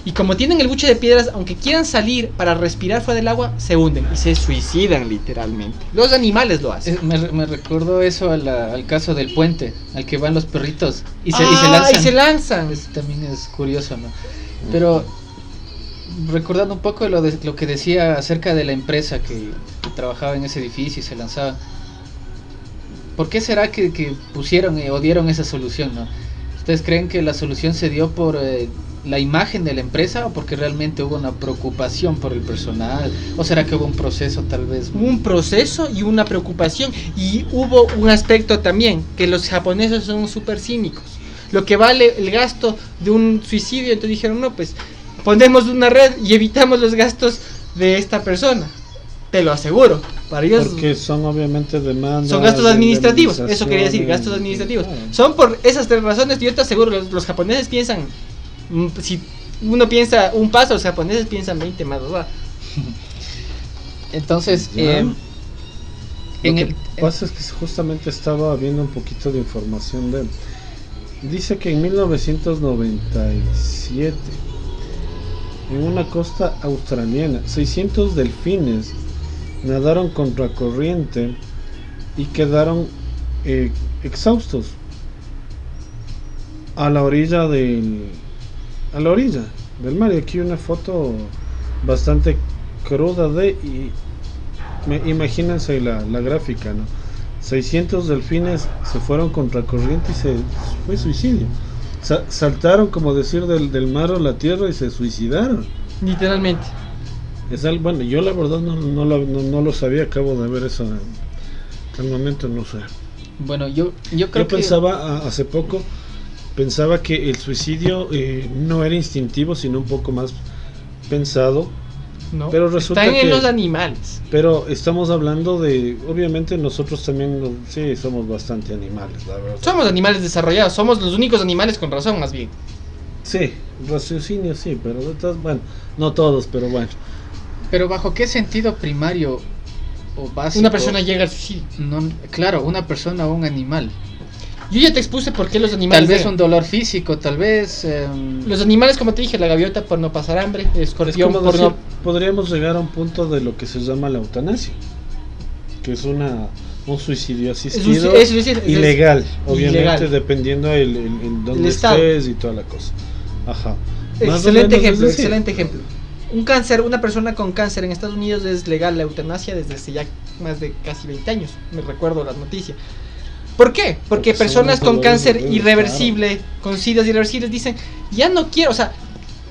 [SPEAKER 2] Y como tienen el buche de piedras, aunque quieran salir para respirar fuera del agua, se hunden y se suicidan literalmente. Los animales lo hacen.
[SPEAKER 1] Eh, Me, me recordó eso a la- al caso del puente, al que van los perritos y se, y se
[SPEAKER 2] Ah,
[SPEAKER 1] lanzan.
[SPEAKER 2] y se lanzan.
[SPEAKER 1] Eso también es curioso, ¿no? Pero recordando un poco de, lo que decía acerca de la empresa que, trabajaba en ese edificio y se lanzaba. ¿Por qué será que, pusieron eh, o dieron esa solución? ¿Ustedes creen que la solución se dio por eh, la imagen de la empresa o porque realmente hubo una preocupación por el personal? ¿O será que hubo un proceso tal vez?
[SPEAKER 2] Un proceso y una preocupación. Y hubo un aspecto también, que los japoneses son súper cínicos. Lo que vale el gasto de un suicidio, entonces dijeron, no, pues ponemos una red y evitamos los gastos de esta persona. Te lo aseguro. Para ellos
[SPEAKER 3] Porque son obviamente demandas.
[SPEAKER 2] son gastos
[SPEAKER 3] de
[SPEAKER 2] administrativos, eso quería decir, gastos administrativos.
[SPEAKER 3] claro.
[SPEAKER 2] Son por esas tres razones, yo te aseguro, los, los japoneses piensan, mm, si uno piensa un paso, los japoneses piensan 20 más, sea,
[SPEAKER 1] Entonces, eh,
[SPEAKER 3] Lo
[SPEAKER 1] en
[SPEAKER 3] que
[SPEAKER 1] el,
[SPEAKER 3] pasa es que justamente estaba viendo un poquito de información de él. Dice que en 1997, en una costa australiana, 600 delfines nadaron contra corriente y quedaron eh, exhaustos a la orilla del a la orilla del mar y aquí una foto bastante cruda de y me- imagínense la, la gráfica, ¿no? 600 delfines se fueron contra corriente y se fue suicidio. Sa- saltaron, como decir, del, del mar a la tierra y se suicidaron.
[SPEAKER 2] literalmente.
[SPEAKER 3] Es algo, bueno, yo la verdad no, no, lo- no- no lo sabía, acabo de ver eso. Al momento no sé.
[SPEAKER 1] bueno, yo, yo creo
[SPEAKER 3] Yo
[SPEAKER 1] que
[SPEAKER 3] pensaba a- hace poco, pensaba que el suicidio eh, no era instintivo, sino un poco más pensado.
[SPEAKER 2] ¿No?
[SPEAKER 3] Pero resulta
[SPEAKER 2] Están en
[SPEAKER 3] que-
[SPEAKER 2] los animales.
[SPEAKER 3] Pero estamos hablando de, obviamente nosotros también, sí, somos bastante animales, la verdad.
[SPEAKER 2] Somos animales desarrollados, somos los únicos animales con razón, más bien.
[SPEAKER 3] Sí, raciocinio sí, pero bueno, no todos, pero bueno.
[SPEAKER 1] Pero bajo qué sentido primario o básico.
[SPEAKER 2] Una persona llega al suicidio.
[SPEAKER 1] No, claro, una persona o un animal.
[SPEAKER 2] Yo ya te expuse por qué los animales.
[SPEAKER 1] Tal vez un dolor físico, tal vez. em,
[SPEAKER 2] Los animales, como te dije, la gaviota por no pasar hambre, el
[SPEAKER 3] Es
[SPEAKER 2] escorpión
[SPEAKER 3] como
[SPEAKER 2] por
[SPEAKER 3] decir,
[SPEAKER 2] no.
[SPEAKER 3] podríamos llegar a un punto de lo que se llama la eutanasia, que es una un suicidio
[SPEAKER 2] Es un-
[SPEAKER 3] asistido
[SPEAKER 2] es decir, es-
[SPEAKER 3] ilegal, obviamente
[SPEAKER 2] ilegal.
[SPEAKER 3] dependiendo el, el, el dónde estés y toda la cosa. Ajá. Más
[SPEAKER 2] Excelente
[SPEAKER 3] es
[SPEAKER 2] ejemplo,
[SPEAKER 3] decir,
[SPEAKER 2] excelente ejemplo. Un cáncer, una persona con cáncer en Estados Unidos es legal la eutanasia desde hace ya más de casi 20 años. Me recuerdo las noticias. ¿Por qué? Porque
[SPEAKER 3] Porque son
[SPEAKER 2] personas con cáncer irreversible, con SIDAs irreversibles, dicen, ya no quiero, o sea,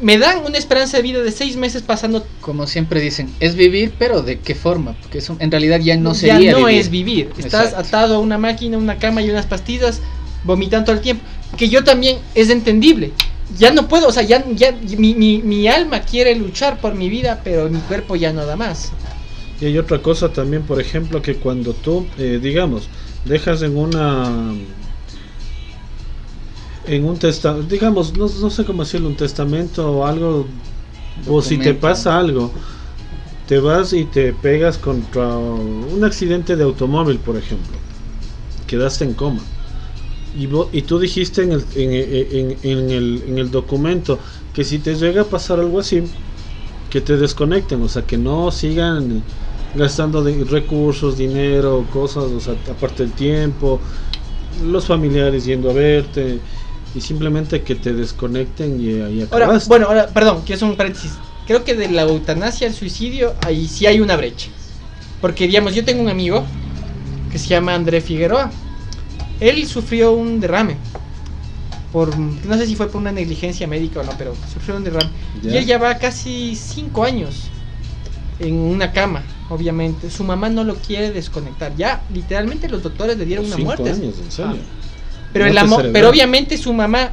[SPEAKER 2] me dan una esperanza de vida de 6 meses pasando.
[SPEAKER 1] como siempre dicen, es vivir, pero ¿de qué forma? Porque eso en realidad ya no
[SPEAKER 2] ya
[SPEAKER 1] sería
[SPEAKER 2] no
[SPEAKER 1] vivir.
[SPEAKER 2] es vivir. Estás
[SPEAKER 1] Exacto.
[SPEAKER 2] atado a una máquina, una cama y unas pastillas, vomitando todo el tiempo. Que yo también es entendible. Ya no puedo, o sea, ya, ya mi, mi, mi alma quiere luchar por mi vida, pero mi cuerpo ya no da más.
[SPEAKER 3] Y hay otra cosa también, por ejemplo, que cuando tú, eh, digamos, dejas en una en un testamento, digamos, no, no sé cómo decirlo, un testamento o algo, o si te pasa algo, te vas y te pegas contra un accidente de automóvil, por ejemplo, quedaste en coma. Y, vo- y tú dijiste en el, en, en- en el, en el documento que si te llega a pasar algo así, que te desconecten, o sea, que no sigan gastando de recursos, dinero, cosas, o sea, aparte el tiempo, los familiares yendo a verte, y simplemente que te desconecten y ahí
[SPEAKER 2] Ahora, bueno, ahora, perdón, quiero hacer un paréntesis. Creo que de la eutanasia al suicidio, ahí sí hay una brecha. Porque, digamos, yo tengo un amigo que se llama André Figueroa. Él sufrió un derrame. Por, no sé si fue por una negligencia médica o no, pero sufrió un derrame.
[SPEAKER 3] Ya.
[SPEAKER 2] Y él ya va casi 5 años en una cama, obviamente. Su mamá no lo quiere desconectar. Ya, literalmente los doctores le dieron una
[SPEAKER 3] Cinco
[SPEAKER 2] muerte.
[SPEAKER 3] años, en serio.
[SPEAKER 2] Pero,
[SPEAKER 3] No
[SPEAKER 2] el amor, pero obviamente su mamá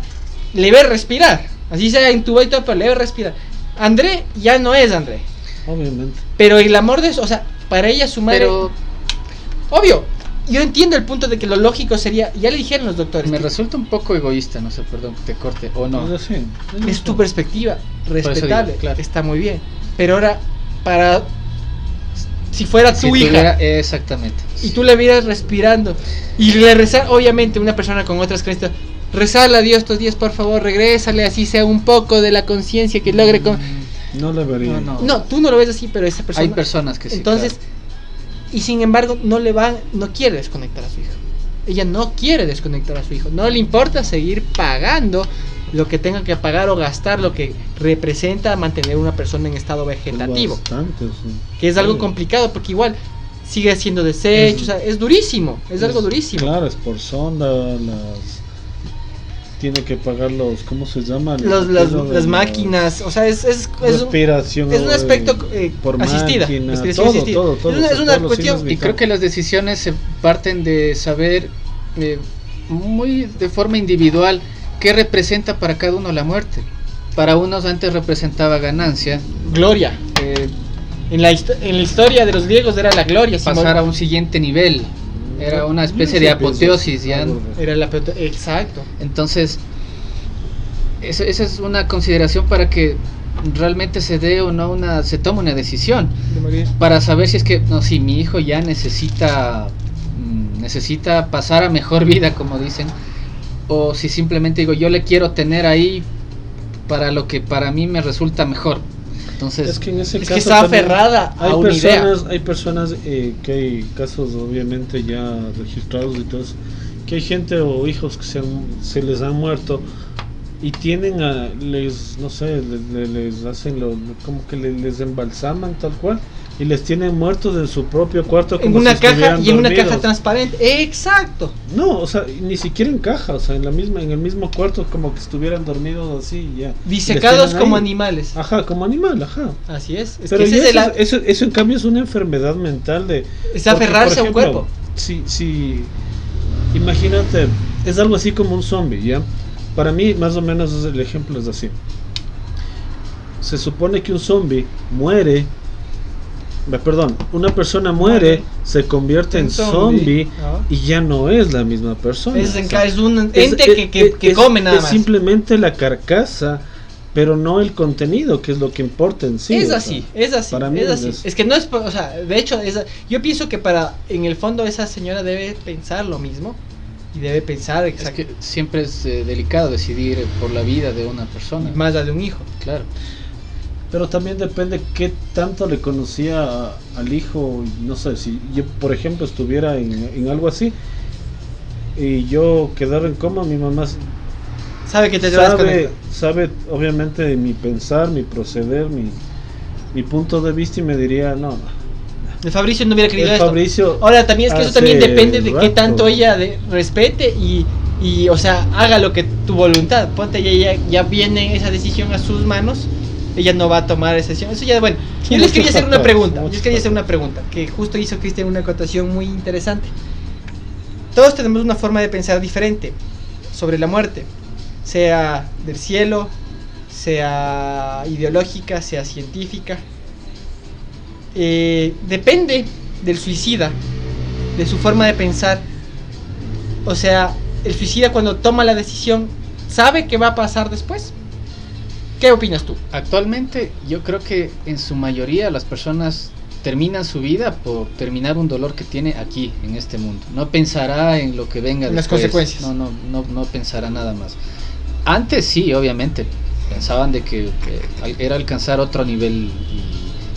[SPEAKER 2] le ve respirar. Así sea intubado y todo, pero le ve respirar. André ya no es André.
[SPEAKER 3] Obviamente.
[SPEAKER 2] Pero el amor de eso, o sea, para ella su madre.
[SPEAKER 1] Pero
[SPEAKER 2] Obvio, yo entiendo el punto de que lo lógico sería. Ya le dijeron los doctores.
[SPEAKER 1] me
[SPEAKER 2] que
[SPEAKER 1] resulta un poco egoísta, no sé, perdón, que te corte o no.
[SPEAKER 2] Es tu perspectiva,
[SPEAKER 1] digo,
[SPEAKER 2] respetable,
[SPEAKER 1] claro.
[SPEAKER 2] está muy bien. Pero ahora, para. Si fuera
[SPEAKER 1] Si
[SPEAKER 2] tu hija.
[SPEAKER 1] tuviera- exactamente.
[SPEAKER 2] y tú le vieras respirando y le rezar, obviamente una persona con otras creencias, rezarle a Dios estos días, por favor, regrésale, así sea un poco de la conciencia que logre con...
[SPEAKER 3] No le vería.
[SPEAKER 1] No, no.
[SPEAKER 2] No, tú no lo ves así, pero esa persona...
[SPEAKER 1] Hay personas que sí.
[SPEAKER 2] Entonces,
[SPEAKER 1] claro.
[SPEAKER 2] y sin embargo, no le va, no quiere desconectar a su hijo. Ella no quiere desconectar a su hijo. No le importa seguir pagando lo que tenga que pagar o gastar lo que representa mantener una persona en estado
[SPEAKER 3] Es
[SPEAKER 2] vegetativo.
[SPEAKER 3] bastante, sí.
[SPEAKER 2] Que es algo
[SPEAKER 3] Sí.
[SPEAKER 2] complicado porque igual sigue siendo desecho,
[SPEAKER 3] Es-
[SPEAKER 2] o sea, es durísimo, es algo durísimo.
[SPEAKER 3] Claro, es por sonda, las. Tiene que pagar los. ¿Cómo se llama?
[SPEAKER 2] Los- las, las máquinas, o sea, es, es,
[SPEAKER 3] respiración.
[SPEAKER 2] es un aspecto eh,
[SPEAKER 3] por
[SPEAKER 2] asistida,
[SPEAKER 3] máquina,
[SPEAKER 2] respiración
[SPEAKER 3] todo,
[SPEAKER 2] asistida.
[SPEAKER 3] todo, todo,
[SPEAKER 2] Es una,
[SPEAKER 3] o sea,
[SPEAKER 2] cuestión,
[SPEAKER 1] Y creo que las decisiones se parten de saber eh, muy de forma individual qué representa para cada uno la muerte. Para unos antes representaba ganancia,
[SPEAKER 2] gloria,
[SPEAKER 1] eh,
[SPEAKER 2] En la, histo- en la historia de los griegos era la gloria.
[SPEAKER 1] Pasar a un siguiente nivel. Era una especie de apoteosis ya.
[SPEAKER 2] Era la Exacto.
[SPEAKER 1] Entonces, esa, esa es una consideración para que realmente se dé o no una, se tome una decisión.
[SPEAKER 2] De.
[SPEAKER 1] Para saber si es que, no, si mi hijo ya necesita, mm, necesita pasar a mejor vida, como dicen, o si simplemente digo, yo le quiero tener ahí para lo que para mí me resulta mejor. Entonces,
[SPEAKER 3] Es que en ese
[SPEAKER 2] Es
[SPEAKER 3] caso
[SPEAKER 2] que está aferrada a
[SPEAKER 3] hay
[SPEAKER 2] una idea.
[SPEAKER 3] personas, hay personas eh, que hay casos obviamente ya registrados y todo eso, que hay gente o hijos que se, han- se les han muerto y tienen a, les, no sé, le- le- les, hacen lo, como que le- les embalsaman tal cual y les tienen muertos en su propio cuarto
[SPEAKER 2] En
[SPEAKER 3] como
[SPEAKER 2] una
[SPEAKER 3] si
[SPEAKER 2] caja y en una caja transparente. Exacto.
[SPEAKER 3] No, o sea, ni siquiera en caja, o sea, en la misma, en el mismo cuarto como que estuvieran dormidos así ya.
[SPEAKER 2] Disecados como
[SPEAKER 3] ahí.
[SPEAKER 2] animales.
[SPEAKER 3] Ajá, como animal, ajá.
[SPEAKER 2] Así es. Es
[SPEAKER 3] Pero
[SPEAKER 2] que
[SPEAKER 3] eso, eso, eso en cambio es una enfermedad mental de...
[SPEAKER 2] es
[SPEAKER 3] porque,
[SPEAKER 2] aferrarse a un cuerpo.
[SPEAKER 3] Si, si, imagínate, es algo así como un zombie, ¿ya? Para mí, más o menos, el ejemplo es así. Se supone que un zombie muere, perdón, una persona muere, se convierte en zombie, y ya no es la misma persona.
[SPEAKER 2] Es,
[SPEAKER 3] o
[SPEAKER 2] en
[SPEAKER 3] sea,
[SPEAKER 2] ca- es un ente
[SPEAKER 3] es-
[SPEAKER 2] que,
[SPEAKER 3] es-
[SPEAKER 2] que, que
[SPEAKER 3] es-
[SPEAKER 2] come nada
[SPEAKER 3] es
[SPEAKER 2] más.
[SPEAKER 3] simplemente la carcasa, pero no el contenido, que es lo que importa en sí.
[SPEAKER 2] es
[SPEAKER 3] sea.
[SPEAKER 2] así, es así,
[SPEAKER 3] para mí
[SPEAKER 2] es así.
[SPEAKER 3] eso.
[SPEAKER 2] Es que no es, por- o sea, de hecho, es, yo pienso que para, en el fondo esa señora debe pensar lo mismo y debe pensar
[SPEAKER 1] es que siempre es eh, delicado decidir por la vida de una persona.
[SPEAKER 2] más la de un hijo.
[SPEAKER 1] Claro.
[SPEAKER 3] Pero también depende qué tanto le conocía a- al hijo. No sé, si yo, por ejemplo, estuviera en, en algo así y yo quedara en coma, mi mamá
[SPEAKER 2] Sabe que te
[SPEAKER 3] sabe, sabe obviamente mi pensar, mi proceder, mi, mi punto de vista y me diría, no, no.
[SPEAKER 2] El Fabricio no hubiera querido esto.
[SPEAKER 3] Fabricio
[SPEAKER 2] Ahora también es que eso también depende de qué
[SPEAKER 3] rato.
[SPEAKER 2] tanto ella de- respete y, y, o sea, haga lo que tu voluntad. Ponte ya, ya, ya viene esa decisión a sus manos, ella no va a tomar esa decisión. Eso ya, bueno, yo les quería hacer una pregunta. Yo les quería hacer una pregunta que justo hizo Cristian una acotación muy interesante. Todos tenemos una forma de pensar diferente sobre la muerte, sea del cielo, sea ideológica, sea científica. Eh, depende del suicida, de su forma de pensar. O sea, el suicida cuando toma la decisión, ¿sabe qué va a pasar después? ¿Qué opinas tú?
[SPEAKER 1] Actualmente yo creo que en su mayoría las personas terminan su vida por terminar un dolor que tiene aquí, en este mundo. No pensará en lo que venga
[SPEAKER 2] En las
[SPEAKER 1] después.
[SPEAKER 2] consecuencias.
[SPEAKER 1] No, no, no, no pensará nada más. Antes sí, obviamente, pensaban de que, era alcanzar otro nivel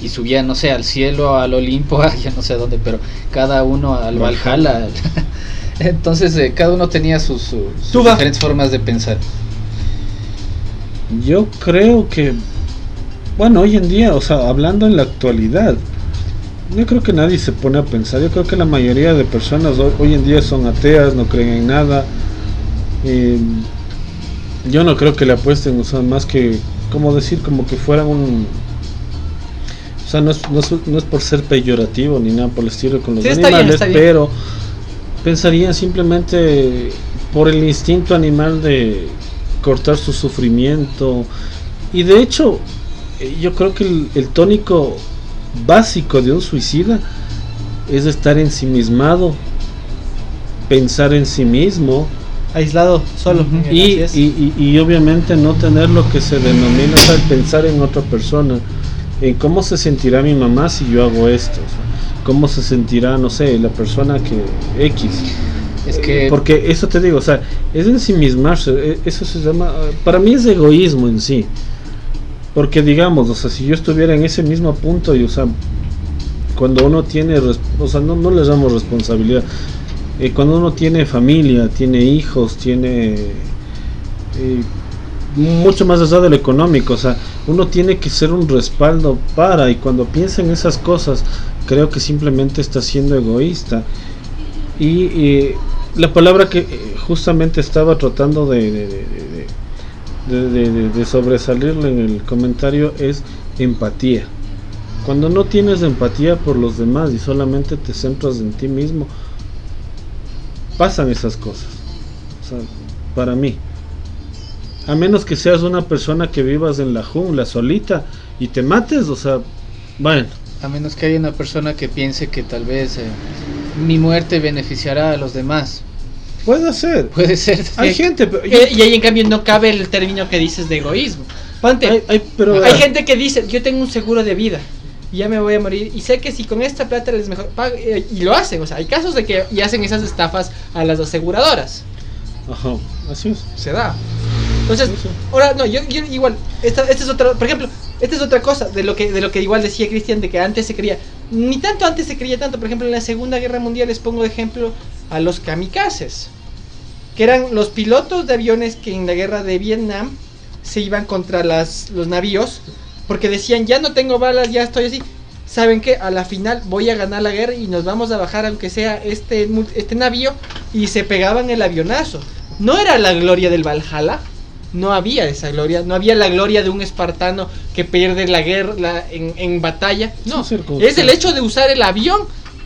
[SPEAKER 1] y, y subían, no sé, al cielo, al Olimpo, a ya no sé dónde, pero cada uno al
[SPEAKER 3] Valhalla.
[SPEAKER 1] Entonces eh, cada uno tenía sus, sus- sus diferentes formas de pensar.
[SPEAKER 3] Yo creo que, bueno, hoy en día, o sea, hablando en la actualidad, yo creo que nadie se pone a pensar. Yo creo que la mayoría de personas hoy, hoy en día son ateas, no creen en nada. Eh, yo no creo que le apuesten, o sea, más que, como decir, como que fueran un... O sea, no es, no es, no es por ser peyorativo ni nada por el estilo con los
[SPEAKER 2] Sí,
[SPEAKER 3] animales,
[SPEAKER 2] bien.
[SPEAKER 3] pero pensarían simplemente por el instinto animal de cortar su sufrimiento. Y de hecho, eh, yo creo que el, el tónico básico de un suicida es estar ensimismado, pensar en sí mismo
[SPEAKER 2] Aislado, solo.
[SPEAKER 3] Y, y- y- y obviamente no tener lo que se denomina, o sea, el pensar en otra persona, en cómo se sentirá mi mamá si yo hago esto, o sea, cómo se sentirá, no sé, la persona que X.
[SPEAKER 1] Es que
[SPEAKER 3] Porque eso te digo, o sea, es ensimismarse, e- eso se llama, para mí es egoísmo en sí. Porque digamos, o sea, si yo estuviera en ese mismo punto y, o sea, cuando uno tiene, o sea, no, no les damos responsabilidad, eh, cuando uno tiene familia, tiene hijos, tiene eh, mucho más allá de lo económico, o sea, uno tiene que ser un respaldo para, y cuando piensa en esas cosas, creo que simplemente está siendo egoísta. Y eh, la palabra que eh, justamente estaba tratando de, sobresalirle en el comentario es empatía. Cuando no tienes empatía por los demás y solamente te centras en ti mismo, pasan esas cosas. O sea, para mí. A menos que seas una persona que vivas en la jungla solita y te mates, o sea, bueno,
[SPEAKER 1] A menos que haya una persona que piense que tal vez eh, mi muerte beneficiará a los demás.
[SPEAKER 3] Puede ser.
[SPEAKER 1] Puede ser.
[SPEAKER 3] Hay
[SPEAKER 1] sí.
[SPEAKER 3] gente, pero,
[SPEAKER 2] Eh, y ahí en cambio no cabe el término que dices de egoísmo. Ponte,
[SPEAKER 3] hay, hay- pero
[SPEAKER 2] hay gente que dice, yo tengo un seguro de vida y ya me voy a morir y sé que si con esta plata les mejor pag- eh, y lo hacen, o sea, hay casos de que y hacen esas estafas a las aseguradoras.
[SPEAKER 3] Ajá, así es.
[SPEAKER 2] Se da. Entonces, ahora no, yo, yo igual, esta, esta es otra, por ejemplo, esta es otra cosa de lo que de lo que igual decía Cristian de que antes se creía, ni tanto antes se creía tanto, por ejemplo, en la Segunda Guerra Mundial les pongo de ejemplo a los kamikazes, que eran los pilotos de aviones que en la guerra de Vietnam se iban contra las, los navíos porque decían, ya no tengo balas, ya estoy así. ¿Saben qué? A la final voy a ganar la guerra y nos vamos a bajar aunque sea este, este navío y se pegaban el avionazo. No era la gloria del Valhalla, no había esa gloria, no había la gloria de un espartano que pierde la guerra la- en, en batalla. No, es el hecho de usar el avión,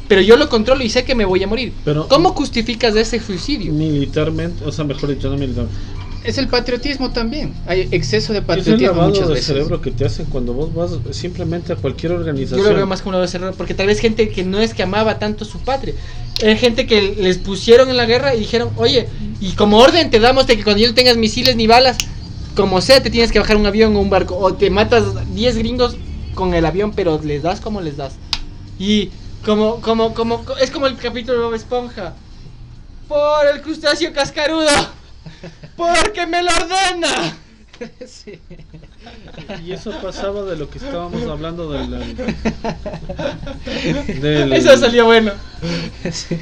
[SPEAKER 2] pero yo lo controlo y sé que me voy a morir.
[SPEAKER 3] Pero-
[SPEAKER 2] ¿Cómo justificas ese suicidio?
[SPEAKER 3] Militarmente, o sea, mejor dicho, no militarmente.
[SPEAKER 1] Es el patriotismo también. Hay exceso de
[SPEAKER 3] Es el
[SPEAKER 1] patriotismo
[SPEAKER 3] lavado
[SPEAKER 1] muchas
[SPEAKER 3] de
[SPEAKER 1] veces.
[SPEAKER 3] cerebro que te hacen cuando vos vas simplemente a cualquier organización.
[SPEAKER 2] Yo lo veo más como un cerrado, porque tal vez gente que no es que amaba tanto su patria. Hay gente que les pusieron en la guerra y dijeron, oye, y como orden te damos de que cuando ya no tengas misiles ni balas, como sea, te tienes que bajar un avión o un barco, o te matas 10 gringos con el avión, pero les das como les das. Y como, como, como, es como el capítulo de Bob Esponja. Por el crustáceo cascarudo. Porque me lo ordena.
[SPEAKER 1] Sí.
[SPEAKER 3] Y eso pasaba de lo que estábamos hablando del. del
[SPEAKER 2] Eso salió bueno.
[SPEAKER 1] Sí.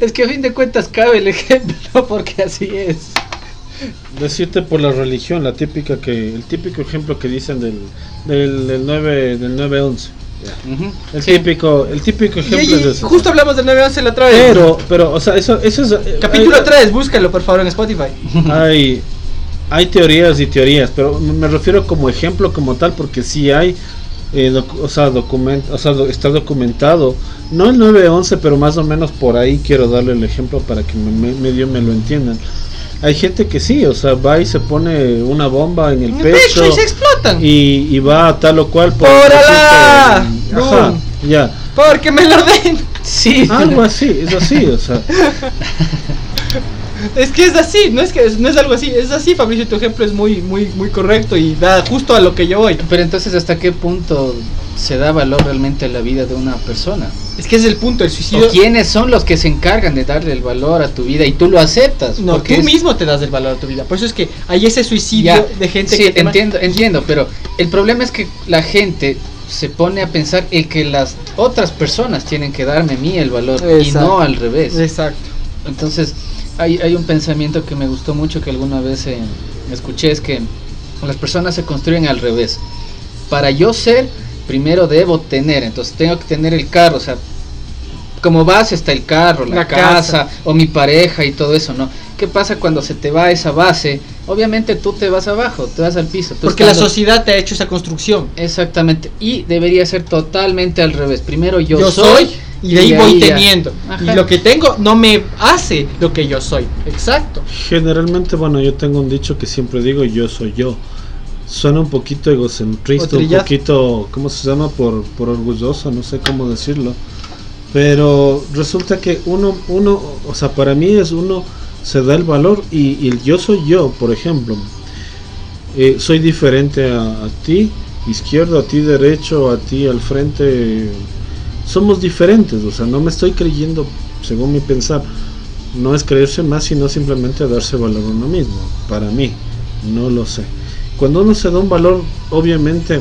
[SPEAKER 1] Es que a fin de cuentas cabe el ejemplo porque así es.
[SPEAKER 3] Decirte por la religión, la típica que. El típico ejemplo que dicen del. del, del 9 del 911.
[SPEAKER 1] Ujú.
[SPEAKER 3] El
[SPEAKER 1] Sí.
[SPEAKER 3] típico, el típico
[SPEAKER 2] Y,
[SPEAKER 3] ejemplo
[SPEAKER 2] y
[SPEAKER 3] es ese.
[SPEAKER 2] justo hablamos del 911 la otra vez.
[SPEAKER 3] Pero, pero, o sea, eso, eso es. eh,
[SPEAKER 2] Capítulo
[SPEAKER 3] hay-
[SPEAKER 2] 3, búscalo por favor en Spotify.
[SPEAKER 3] hay, hay teorías y teorías, pero me refiero como ejemplo como tal, porque sí hay, eh, docu- o sea, document, o sea, do- está documentado, no el 911, pero más o menos por ahí quiero darle el ejemplo para que me, me- medio me lo entiendan. Hay gente que sí, o sea, va y se pone una bomba en el
[SPEAKER 2] En el
[SPEAKER 3] pecho
[SPEAKER 2] pecho y se explotan.
[SPEAKER 3] y, y va a tal o cual por decirte, Ajá, ya.
[SPEAKER 2] Porque me lo ordena.
[SPEAKER 1] Sí.
[SPEAKER 3] Algo así, es así, o sea.
[SPEAKER 2] Es que es así, no es que no es algo así, es así, Fabricio, tu ejemplo es muy muy muy correcto y da justo a lo que yo voy.
[SPEAKER 1] Pero entonces, ¿hasta qué punto se da valor realmente a la vida de una persona?
[SPEAKER 2] Es que ese es el punto, el suicidio.
[SPEAKER 1] ¿O quiénes son los que se encargan de darle el valor a tu vida y tú lo aceptas?
[SPEAKER 2] No, tú
[SPEAKER 1] es-
[SPEAKER 2] mismo te das el valor a tu vida. Por eso es que hay ese suicidio
[SPEAKER 1] Ya,
[SPEAKER 2] de gente
[SPEAKER 1] sí,
[SPEAKER 2] que
[SPEAKER 1] entiendo, entiendo, pero el problema es que la gente se pone a pensar el que las otras personas tienen que darme a mí el valor y no al revés.
[SPEAKER 2] Exacto.
[SPEAKER 1] Entonces, hay, hay un pensamiento que me gustó mucho que alguna vez eh, escuché, es que las personas se construyen al revés. Para yo ser, primero debo tener, entonces tengo que tener el carro, o sea, como base está el carro, la,
[SPEAKER 2] La
[SPEAKER 1] casa,
[SPEAKER 2] casa.
[SPEAKER 1] o mi pareja y todo eso, ¿no? ¿Qué pasa cuando se te va esa base? Obviamente tú te vas abajo, te vas al piso.
[SPEAKER 2] Porque la sociedad te ha hecho esa construcción.
[SPEAKER 1] Exactamente, y debería ser totalmente al revés. Primero yo,
[SPEAKER 2] Yo,
[SPEAKER 1] soy,
[SPEAKER 2] soy y de ahí voy
[SPEAKER 1] ya.
[SPEAKER 2] teniendo.
[SPEAKER 1] Ajá.
[SPEAKER 2] Y lo que tengo no me hace lo que yo soy. Exacto.
[SPEAKER 3] Generalmente, bueno, yo tengo un dicho que siempre digo, yo soy yo. Suena un poquito egocentrista, un poquito, ¿cómo se llama? Por, por orgulloso, no sé cómo decirlo. Pero resulta que uno, uno, o sea, para mí es uno, se da el valor y, y el yo soy yo, por ejemplo. Eh, soy diferente a, a ti, izquierdo, a ti derecho, a ti al frente. Somos diferentes, o sea, no me estoy creyendo, según mi pensar, no es creerse más, sino simplemente darse valor a uno mismo. Para mí, no lo sé. Cuando uno se da un valor, obviamente,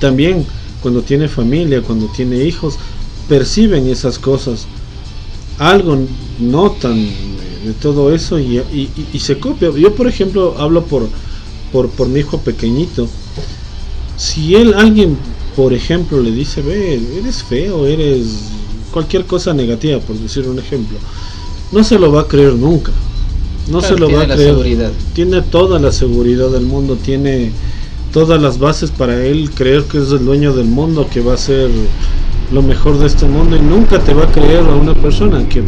[SPEAKER 3] también cuando tiene familia, cuando tiene hijos, perciben esas cosas. Algo notan de todo eso y, se copia. Yo, por ejemplo, hablo por, por, por mi hijo pequeñito. Si él, alguien, por ejemplo, le dice, ve, eres feo, eres cualquier cosa negativa, por decir un ejemplo, no se lo va a creer nunca. No
[SPEAKER 1] Claro,
[SPEAKER 3] se lo va a creer.
[SPEAKER 1] seguridad.
[SPEAKER 3] Tiene toda la seguridad del mundo, tiene todas las bases para él creer que es el dueño del mundo, que va a ser lo mejor de este mundo y nunca te va a creer a una persona que,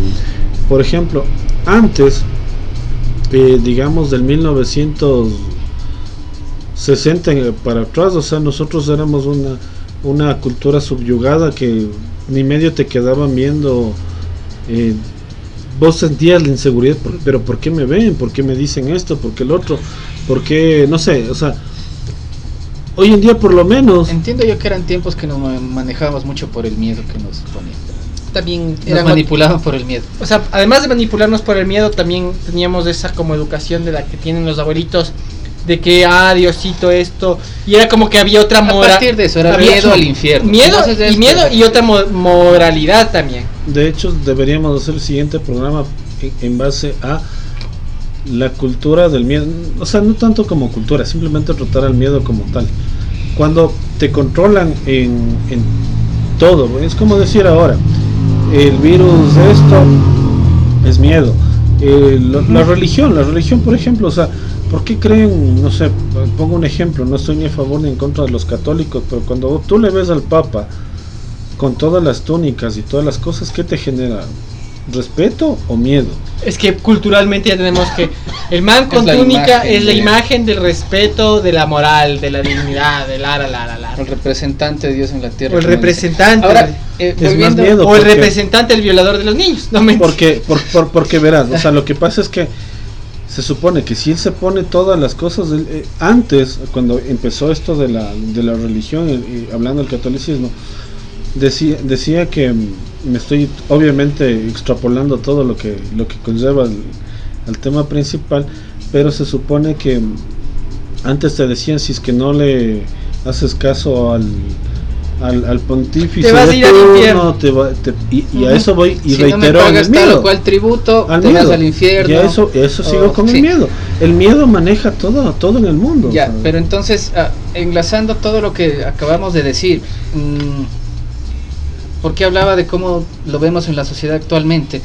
[SPEAKER 3] por ejemplo, antes, eh, digamos del 1960 en- para atrás, o sea, nosotros éramos una, una cultura subyugada que ni medio te quedaban viendo. eh, vos sentías la inseguridad, por- pero ¿por qué me ven? ¿Por qué me dicen esto? ¿Por qué el otro? ¿Por qué? No sé, o sea, hoy en día por lo menos...
[SPEAKER 1] Entiendo yo que eran tiempos que nos ma- manejábamos mucho por el miedo que nos ponían.
[SPEAKER 2] También
[SPEAKER 1] Nos manipulaban por el miedo.
[SPEAKER 2] O sea, además de manipularnos por el miedo, también teníamos esa como educación de la que tienen los abuelitos, de que, ah, Diosito, esto, y era como que había otra
[SPEAKER 1] A
[SPEAKER 2] moral.
[SPEAKER 1] partir de eso era miedo al infierno.
[SPEAKER 2] Miedo,
[SPEAKER 1] Entonces,
[SPEAKER 2] y miedo y otra mo- moralidad también.
[SPEAKER 3] De hecho, deberíamos hacer el siguiente programa en, en base a la cultura del miedo. O sea, no tanto como cultura, simplemente tratar al miedo como tal. Cuando te controlan en, en todo, es como decir ahora, el virus de esto es miedo. Eh, lo- la religión, la religión, por ejemplo, o sea, ¿por qué creen, no sé, pongo un ejemplo, no estoy ni a favor ni en contra de los católicos, pero cuando tú le ves al Papa con todas las túnicas y todas las cosas, ¿qué te genera? ¿Respeto o miedo?
[SPEAKER 2] Es que culturalmente ya tenemos que el man con
[SPEAKER 1] la
[SPEAKER 2] túnica
[SPEAKER 1] imagen
[SPEAKER 2] es la
[SPEAKER 1] de-
[SPEAKER 2] imagen del respeto, de la moral, de la dignidad, de la la la la. la.
[SPEAKER 1] El representante de Dios en la tierra.
[SPEAKER 2] O el representante.
[SPEAKER 1] Ahora, eh,
[SPEAKER 3] Es más miedo.
[SPEAKER 2] o el
[SPEAKER 3] porque-
[SPEAKER 2] representante, el violador de los niños. No me
[SPEAKER 3] Porque, por, por- porque verás, o sea, lo que pasa es que se supone que si él se pone todas las cosas, eh, antes, cuando empezó esto de la, de la religión, y, y hablando del catolicismo, decía, decía que mm, me estoy obviamente extrapolando todo lo que, lo que conlleva al, al tema principal, pero se supone que mm, antes te decían si es que no le haces caso al, al, al pontífice
[SPEAKER 2] Te vas a
[SPEAKER 3] de
[SPEAKER 2] ir al
[SPEAKER 3] turno,
[SPEAKER 2] infierno.
[SPEAKER 3] te va- te- y, y a eso voy y
[SPEAKER 1] si no me
[SPEAKER 3] reitero el miedo
[SPEAKER 1] cual tributo,
[SPEAKER 3] al
[SPEAKER 1] te
[SPEAKER 3] miedo.
[SPEAKER 1] vas al infierno.
[SPEAKER 3] Y a eso, eso sigo
[SPEAKER 1] o-
[SPEAKER 3] con
[SPEAKER 1] sí.
[SPEAKER 3] el miedo. El miedo maneja todo, todo en el mundo.
[SPEAKER 1] Ya, pero entonces, ah, enlazando todo lo que acabamos de decir, mm, ¿por qué hablaba de cómo lo vemos en la sociedad actualmente?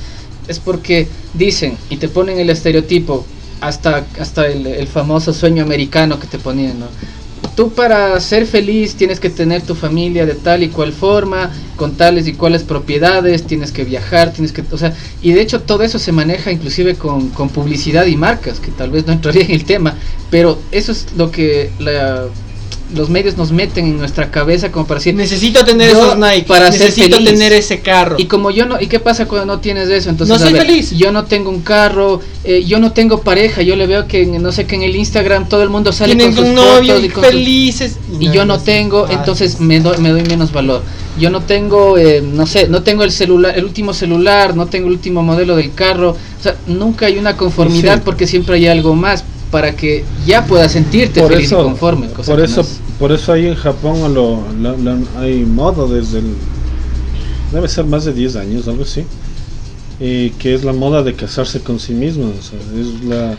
[SPEAKER 1] Es porque dicen y te ponen el estereotipo, hasta, hasta el, el famoso sueño americano que te ponían, ¿no? Tú para ser feliz tienes que tener tu familia de tal y cual forma, con tales y cuales propiedades, tienes que viajar, tienes que, o sea, y de hecho todo eso se maneja inclusive con, con publicidad y marcas, que tal vez no entraría en el tema, pero eso es lo que la- los medios nos meten en nuestra cabeza como para decir,
[SPEAKER 2] Necesito tener esos Nike.
[SPEAKER 1] para ser
[SPEAKER 2] necesito
[SPEAKER 1] feliz.
[SPEAKER 2] tener ese carro.
[SPEAKER 1] y como yo no, ¿y qué pasa cuando no tienes eso? Entonces,
[SPEAKER 2] No soy
[SPEAKER 1] ver,
[SPEAKER 2] feliz.
[SPEAKER 1] Yo no tengo un carro, eh, yo no tengo pareja, yo le veo que, en- no sé, que en el Instagram todo el mundo sale
[SPEAKER 2] Tienen
[SPEAKER 1] con sus
[SPEAKER 2] un novio
[SPEAKER 1] fotos
[SPEAKER 2] y
[SPEAKER 1] con sus-
[SPEAKER 2] felices.
[SPEAKER 1] y yo no tengo,
[SPEAKER 2] Ah,
[SPEAKER 1] entonces me doy, me doy menos valor. Yo no tengo, eh, no sé, no tengo el celular, el último celular, no tengo el último modelo del carro. O sea, nunca hay una conformidad
[SPEAKER 3] Sí.
[SPEAKER 1] porque siempre hay algo más para que ya puedas sentirte
[SPEAKER 3] por
[SPEAKER 1] feliz
[SPEAKER 3] eso,
[SPEAKER 1] y conforme. cosa
[SPEAKER 3] por
[SPEAKER 1] que
[SPEAKER 3] eso,
[SPEAKER 1] no es-
[SPEAKER 3] por eso ahí en Japón lo, lo- lo- hay moda desde el, debe ser más de 10 años, algo así. Y que es la moda de casarse con sí mismo. o sea, es la,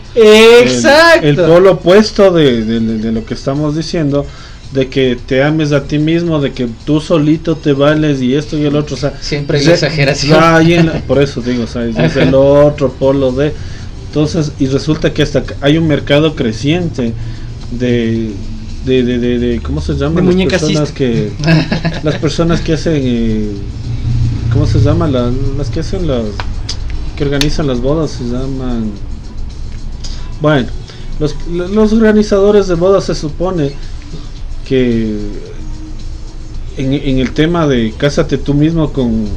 [SPEAKER 2] Exacto.
[SPEAKER 3] El, el polo opuesto de, de- de lo que estamos diciendo, de que te ames a ti mismo, de que tú solito te vales y esto y el otro. O sea,
[SPEAKER 1] Siempre hay
[SPEAKER 3] ya-
[SPEAKER 1] exageración.
[SPEAKER 3] la- por eso digo, sea, es el otro polo de. Entonces, y resulta que hasta hay un mercado creciente de. De, de, de, de- ¿cómo se llama?
[SPEAKER 2] De
[SPEAKER 3] las personas que las personas que hacen eh, ¿cómo se llama? La- las que hacen las que organizan las bodas se llaman bueno, los, los organizadores de bodas se supone que en, en el tema de cásate tú mismo con,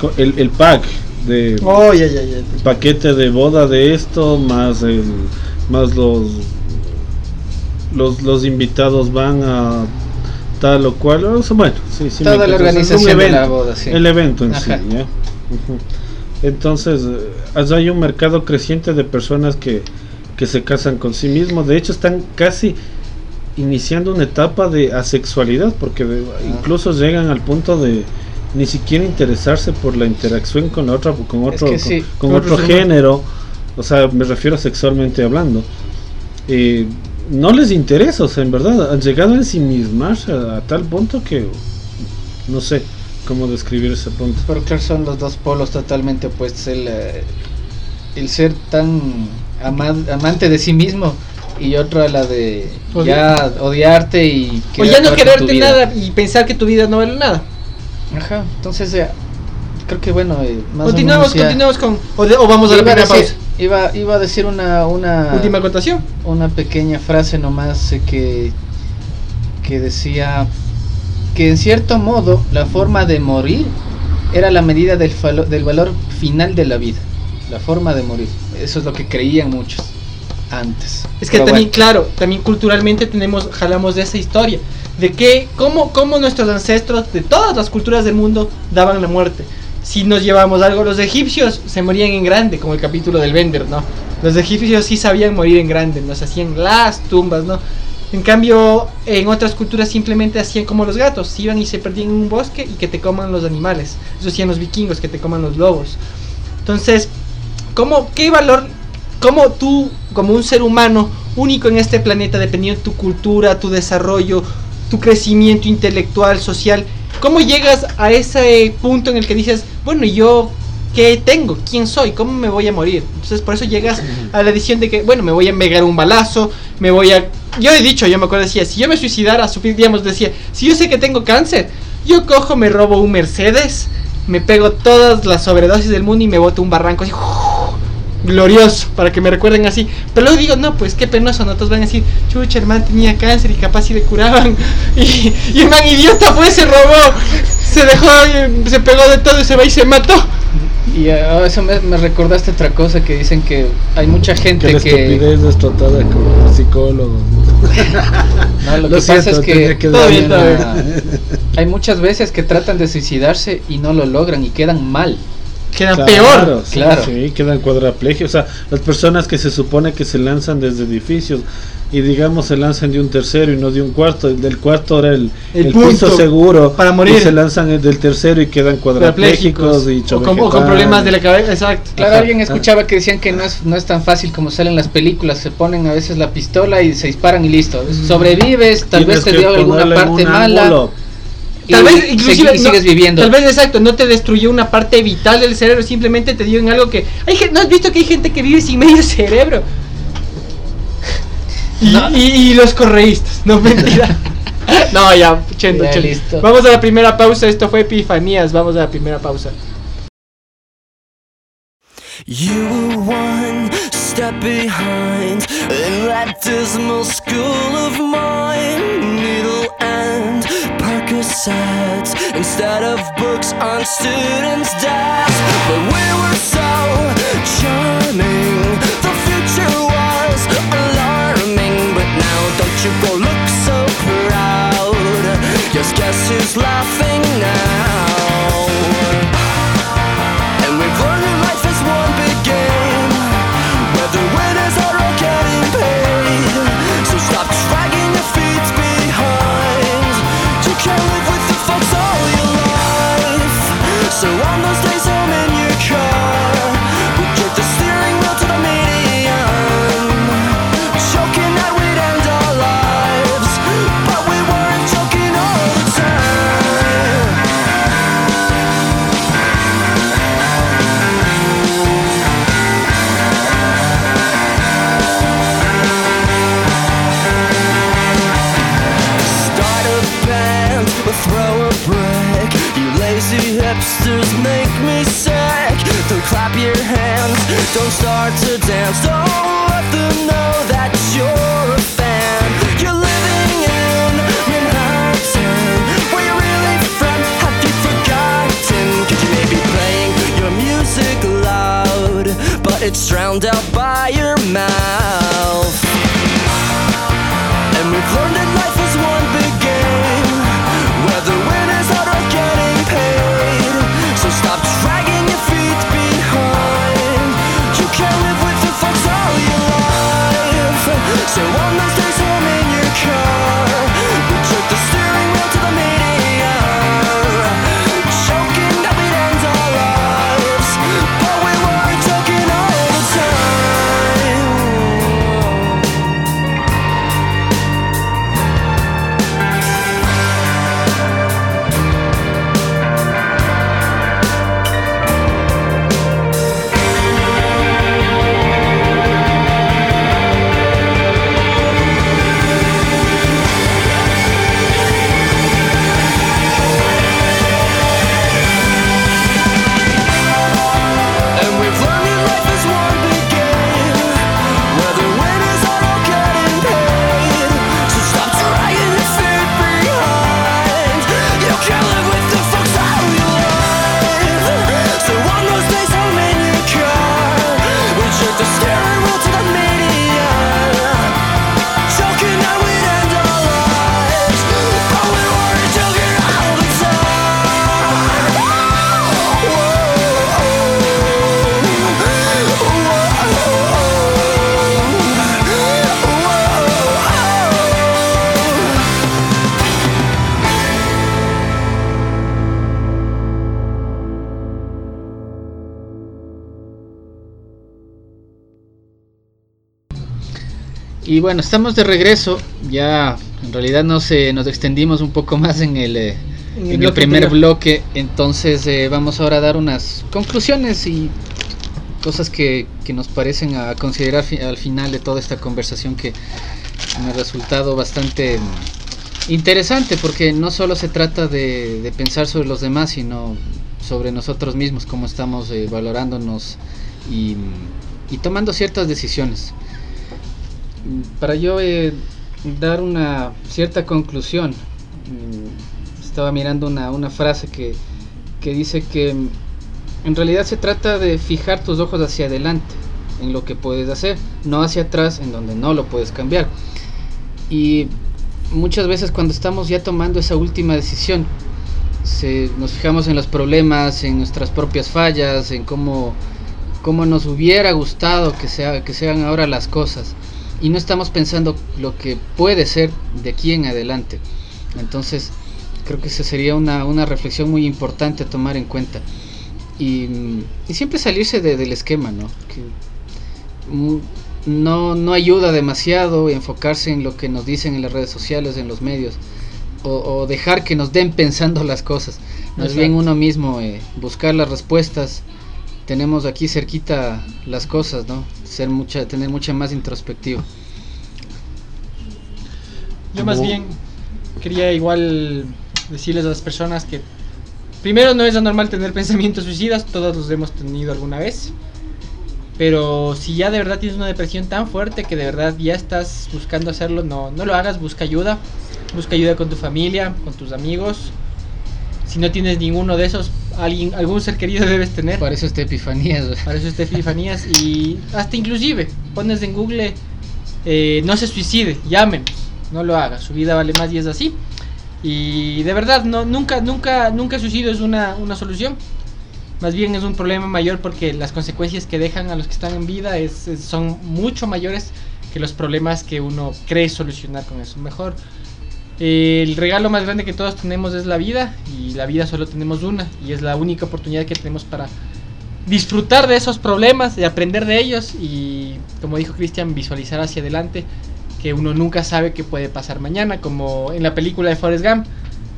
[SPEAKER 3] con el, el pack de
[SPEAKER 2] Oh, ya, ya, ya.
[SPEAKER 3] paquete de boda de esto más el más los los, los invitados van a tal o cual o sea, bueno sí, sí
[SPEAKER 1] Toda la organización de la
[SPEAKER 3] evento,
[SPEAKER 1] boda, sí.
[SPEAKER 3] el evento en sí. Ujú. entonces eh, allá hay un mercado creciente de personas que, que se casan con sí mismos de hecho están casi iniciando una etapa de asexualidad porque de- incluso llegan al punto de ni siquiera interesarse por la interacción con la otra con
[SPEAKER 1] Es
[SPEAKER 3] otro
[SPEAKER 1] que
[SPEAKER 3] con-
[SPEAKER 1] sí,
[SPEAKER 3] con,
[SPEAKER 2] con
[SPEAKER 3] otro género. O sea me refiero sexualmente hablando. Eh, no les interesa o sea en verdad han llegado a ensimismarse a, a tal punto que no sé cómo describir ese punto
[SPEAKER 1] Pero claro, son los dos polos totalmente opuestos. El, eh, el ser tan ama- amante de sí mismo y otro a la de ya odiarte y
[SPEAKER 2] O ya no quererte nada y pensar que tu vida no vale nada.
[SPEAKER 1] Ajá, entonces eh, creo que bueno, eh, más
[SPEAKER 2] Continuamos,
[SPEAKER 1] o menos
[SPEAKER 2] continuamos con. O, de- o vamos a la primera
[SPEAKER 1] decir,
[SPEAKER 2] pausa.
[SPEAKER 1] iba, iba a decir una, una,
[SPEAKER 2] Última acotación.
[SPEAKER 1] una pequeña frase nomás eh, que, que decía que en cierto modo la forma de morir era la medida del, falo- del valor final de la vida. La forma de morir. Eso es lo que creían muchos antes.
[SPEAKER 2] Es que
[SPEAKER 1] Pero
[SPEAKER 2] también,
[SPEAKER 1] bueno,
[SPEAKER 2] claro, también culturalmente tenemos, jalamos de esa historia, de que cómo, cómo nuestros ancestros de todas las culturas del mundo daban la muerte. Si nos llevamos algo, los egipcios se morían en grande, como el capítulo del Bender, ¿no? Los egipcios sí sabían morir en grande, nos hacían las tumbas, ¿no? En cambio, en otras culturas simplemente hacían como los gatos, iban y se perdían en un bosque y que te coman los animales. Eso hacían los vikingos, que te coman los lobos. Entonces, ¿cómo, ¿qué valor, cómo tú, como un ser humano único en este planeta, dependiendo de tu cultura, tu desarrollo, tu crecimiento intelectual, social, cómo llegas a ese punto en el que dices, bueno, ¿y yo qué tengo? ¿Quién soy? ¿Cómo me voy a morir? Entonces, por eso llegas a la decisión de que, bueno, me voy a pegar un balazo, me voy a... Yo he dicho, yo me acuerdo, decía, si yo me suicidara, digamos, decía, si yo sé que tengo cáncer, yo cojo, me robo un Mercedes, me pego todas las sobredosis del mundo y me boto un barranco así, glorioso, para que me recuerden así. Pero luego digo, no, pues qué penoso, no todos van a decir, chucha, el man tenía cáncer y capaz si le curaban. Y, y el man idiota, pues se robó, se dejó, y se pegó de todo y se va y se mató.
[SPEAKER 1] Y ah, eso me, me recordaste otra cosa que dicen que hay mucha
[SPEAKER 3] Que
[SPEAKER 1] gente
[SPEAKER 3] la
[SPEAKER 1] que...
[SPEAKER 3] estupidez es tratada como psicólogo.
[SPEAKER 1] No, lo,
[SPEAKER 3] Lo
[SPEAKER 1] que
[SPEAKER 3] siento,
[SPEAKER 1] pasa es que,
[SPEAKER 3] que
[SPEAKER 2] bien,
[SPEAKER 1] una- hay muchas veces que tratan de suicidarse y no lo logran y quedan mal.
[SPEAKER 2] Quedan
[SPEAKER 3] Claro,
[SPEAKER 2] peor.
[SPEAKER 1] Claro.
[SPEAKER 3] Sí, quedan cuadraplegios. O sea, las personas que se supone que se lanzan desde edificios y digamos se lanzan de un tercero y no de un cuarto, el del cuarto era el,
[SPEAKER 2] El
[SPEAKER 3] el
[SPEAKER 2] punto
[SPEAKER 3] seguro
[SPEAKER 2] para morir.
[SPEAKER 3] y se lanzan el del tercero y quedan cuadraplégicos y
[SPEAKER 2] o, con, o con problemas de la cabeza, exacto.
[SPEAKER 1] Claro,
[SPEAKER 3] Ajá,
[SPEAKER 1] alguien escuchaba que decían que no es, no es tan fácil como salen las películas, se ponen a veces la pistola y se disparan y listo. Sobrevives, tal vez te dio alguna parte mala. y
[SPEAKER 2] Tal vez inclusive
[SPEAKER 1] y
[SPEAKER 2] no-
[SPEAKER 1] sigues viviendo.
[SPEAKER 2] Tal vez exacto, no te destruyó una parte vital del cerebro, simplemente te dio en algo que hay gen- no has visto que hay gente que vive sin medio cerebro. Y,
[SPEAKER 1] No.
[SPEAKER 2] y- y los correístas, no mentira. no, ya, chendo,
[SPEAKER 1] Ya,
[SPEAKER 2] chendo.
[SPEAKER 1] listo.
[SPEAKER 2] Vamos a la primera pausa, esto fue Epifanías, vamos a la primera pausa.
[SPEAKER 4] You were one step behind in that dismal school of mine. Needle and Percocets instead of books on students' desks. But we were so charming. The future was alarming. But now don't you go look so proud. Yes, guess who's laughing now? It's drowned out by your mouth? And we've learned
[SPEAKER 1] Y bueno, estamos de regreso. Ya en realidad nos, eh, nos extendimos un poco más en el, eh,
[SPEAKER 2] En el
[SPEAKER 1] primer
[SPEAKER 2] anterior.
[SPEAKER 1] bloque. Entonces eh, vamos ahora a dar unas conclusiones y cosas que, que nos parecen a considerar fi- al final de toda esta conversación que me ha resultado bastante interesante porque no solo se trata de, de pensar sobre los demás, sino sobre nosotros mismos, cómo estamos eh, valorándonos y, y tomando ciertas decisiones. Para yo eh, dar una cierta conclusión, mm, estaba mirando una, una frase que, que dice que mm, en realidad se trata de fijar tus ojos hacia adelante en lo que puedes hacer, no hacia atrás en donde no lo puedes cambiar. Y muchas veces cuando estamos ya tomando esa última decisión, se- nos fijamos en los problemas, en nuestras propias fallas, en cómo, cómo nos hubiera gustado que, sea, que sean ahora las cosas. Y no estamos pensando lo que puede ser de aquí en adelante. Entonces, creo que esa sería una, una reflexión muy importante a tomar en cuenta. Y, y siempre salirse de- del esquema, ¿no? Que, mm, no, no ayuda demasiado enfocarse en lo que nos dicen en las redes sociales, en los medios, o, o dejar que nos den pensando las cosas. Más bien uno mismo eh, buscar las respuestas. Tenemos aquí cerquita las cosas, ¿no? Ser mucha, tener mucha más introspectiva.
[SPEAKER 2] Yo más bien quería igual decirles a las personas que primero no es anormal tener pensamientos suicidas, todos los hemos tenido alguna vez. Pero si ya de verdad tienes una depresión tan fuerte que de verdad ya estás buscando hacerlo, no, no lo hagas, busca ayuda. Busca ayuda con tu familia, con tus amigos. Si no tienes ninguno de esos, alguien, algún ser querido debes tener.
[SPEAKER 1] Para eso esta epifanía.
[SPEAKER 2] Para eso está Epifanías y hasta inclusive pones en Google eh, no se suicide, llámenos, no lo haga, su vida vale más y es así. Y de verdad, no, nunca, nunca, nunca suicidio es una, una solución. Más bien es un problema mayor porque las consecuencias que dejan a los que están en vida es, es- son mucho mayores que los problemas que uno cree solucionar con eso. Mejor, el regalo más grande que todos tenemos es la vida y la vida solo tenemos una y es la única oportunidad que tenemos para disfrutar de esos problemas, de aprender de ellos y, como dijo Cristian, visualizar hacia adelante, que uno nunca sabe qué puede pasar mañana, como en la película de Forrest Gump,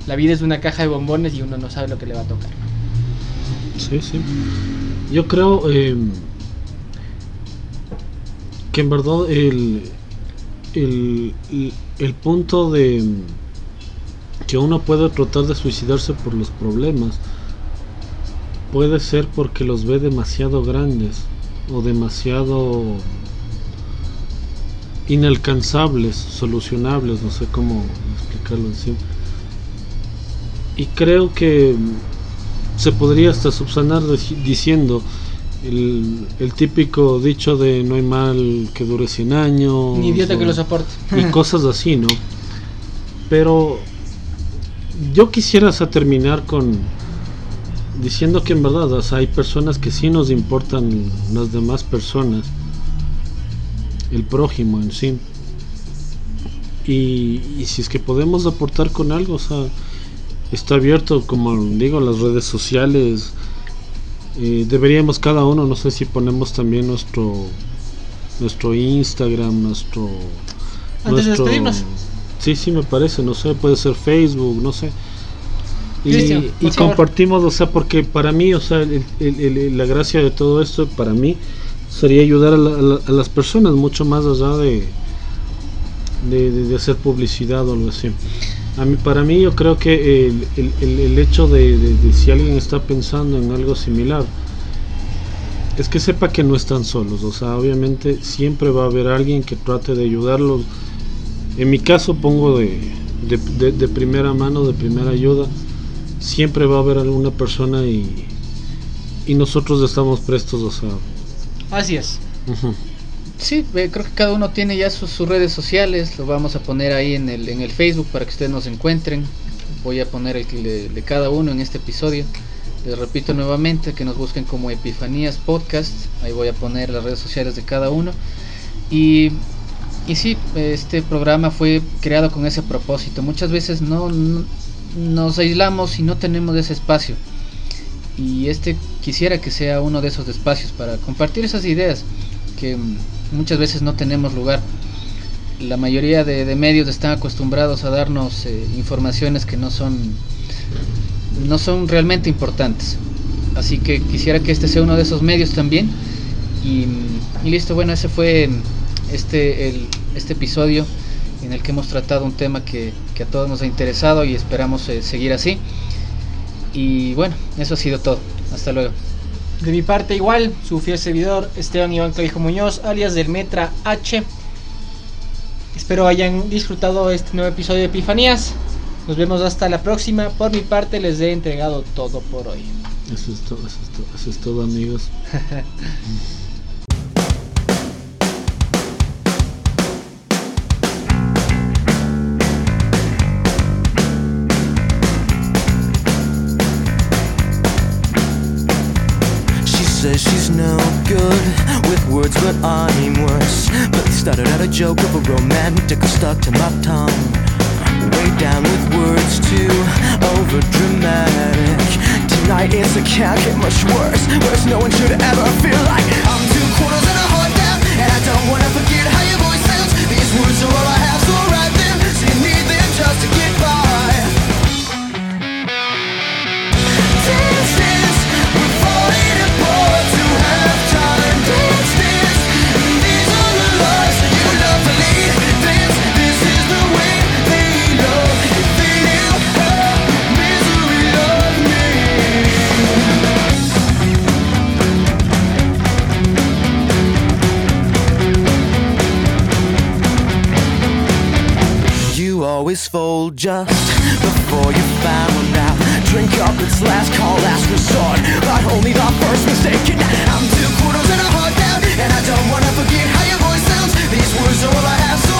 [SPEAKER 2] la vida es una caja de bombones y uno no sabe lo que le va a tocar.
[SPEAKER 3] Sí, sí. Yo creo eh, que en verdad el, el, el- punto de que uno puede tratar de suicidarse por los problemas puede ser porque los ve demasiado grandes o demasiado inalcanzables, solucionables, no sé cómo explicarlo así. Y creo que se podría hasta subsanar diciendo el, el típico dicho de no hay mal que dure 100 años
[SPEAKER 2] Ni idiota que lo soporte.
[SPEAKER 3] y cosas así, ¿no? Pero yo quisiera hasta terminar con diciendo que en verdad o sea, hay personas que sí nos importan las demás personas, el prójimo en sí. Y, y si es que podemos aportar con algo, o sea, está abierto, como digo, las redes sociales. Eh, deberíamos cada uno, no sé si ponemos también nuestro nuestro Instagram, nuestro
[SPEAKER 2] Antes de
[SPEAKER 3] nuestro-
[SPEAKER 2] despedirnos.
[SPEAKER 3] Sí, sí, me parece, no sé, puede ser Facebook, no sé. Y,
[SPEAKER 2] Cristian,
[SPEAKER 3] compartimos, o sea, porque para mí, o sea, el- el- el- la gracia de todo esto, para mí, sería ayudar a, la- a la- a las personas mucho más allá de- de hacer publicidad o algo así. A mí, para mí, yo creo que el, el- el- hecho de, de- de si alguien está pensando en algo similar, es que sepa que no están solos. O sea, obviamente siempre va a haber alguien que trate de ayudarlos. En mi caso pongo de, de, primera mano, de primera ayuda. Siempre va a haber alguna persona y, y nosotros estamos prestos, o sea.
[SPEAKER 2] Así es.
[SPEAKER 1] Sí, eh, creo que cada uno tiene ya sus, sus redes sociales, lo vamos a poner ahí en el, en el Facebook para que ustedes nos encuentren. Voy a poner el de, cada uno en este episodio. Les repito nuevamente que nos busquen como Epifanías Podcast. Ahí voy a poner las redes sociales de cada uno. Y, y sí, este programa fue creado con ese propósito. Muchas veces no, no- nos aislamos y no tenemos ese espacio. Y este quisiera que sea uno de esos espacios para compartir esas ideas que muchas veces no tenemos lugar. la mayoría de, medios están acostumbrados a darnos eh, informaciones que no son, no son realmente importantes. Así que quisiera que este sea uno de esos medios también. Y, y listo, bueno, ese fue este, el, este episodio en el que hemos tratado un tema que, que a todos nos ha interesado y esperamos eh, seguir así. Y bueno, eso ha sido todo. Hasta luego.
[SPEAKER 2] De mi parte igual, su fiel servidor Esteban Iván Clavijo Muñoz, alias del Metra H. Espero hayan disfrutado este nuevo episodio de Epifanías. Nos vemos hasta la próxima. Por mi parte les he entregado todo por hoy.
[SPEAKER 3] Eso es todo, eso es todo, eso es todo amigos.
[SPEAKER 4] says she's no good with words, but I'm worse. But they started out a joke of a romantic stuck to my tongue. Way down with words too over dramatic. Tonight it's a can't get much worse. Worse, no one should ever feel like I'm two quarters and a heart down, and I don't wanna forget how your voice sounds. These words are all I have, so write them. So you need them just to get always fold just before you found out. Drink up, it's last call, last resort, but only the first mistaken. I'm two quarters and a heart down, and I don't wanna forget how your voice sounds. These words are all I have. So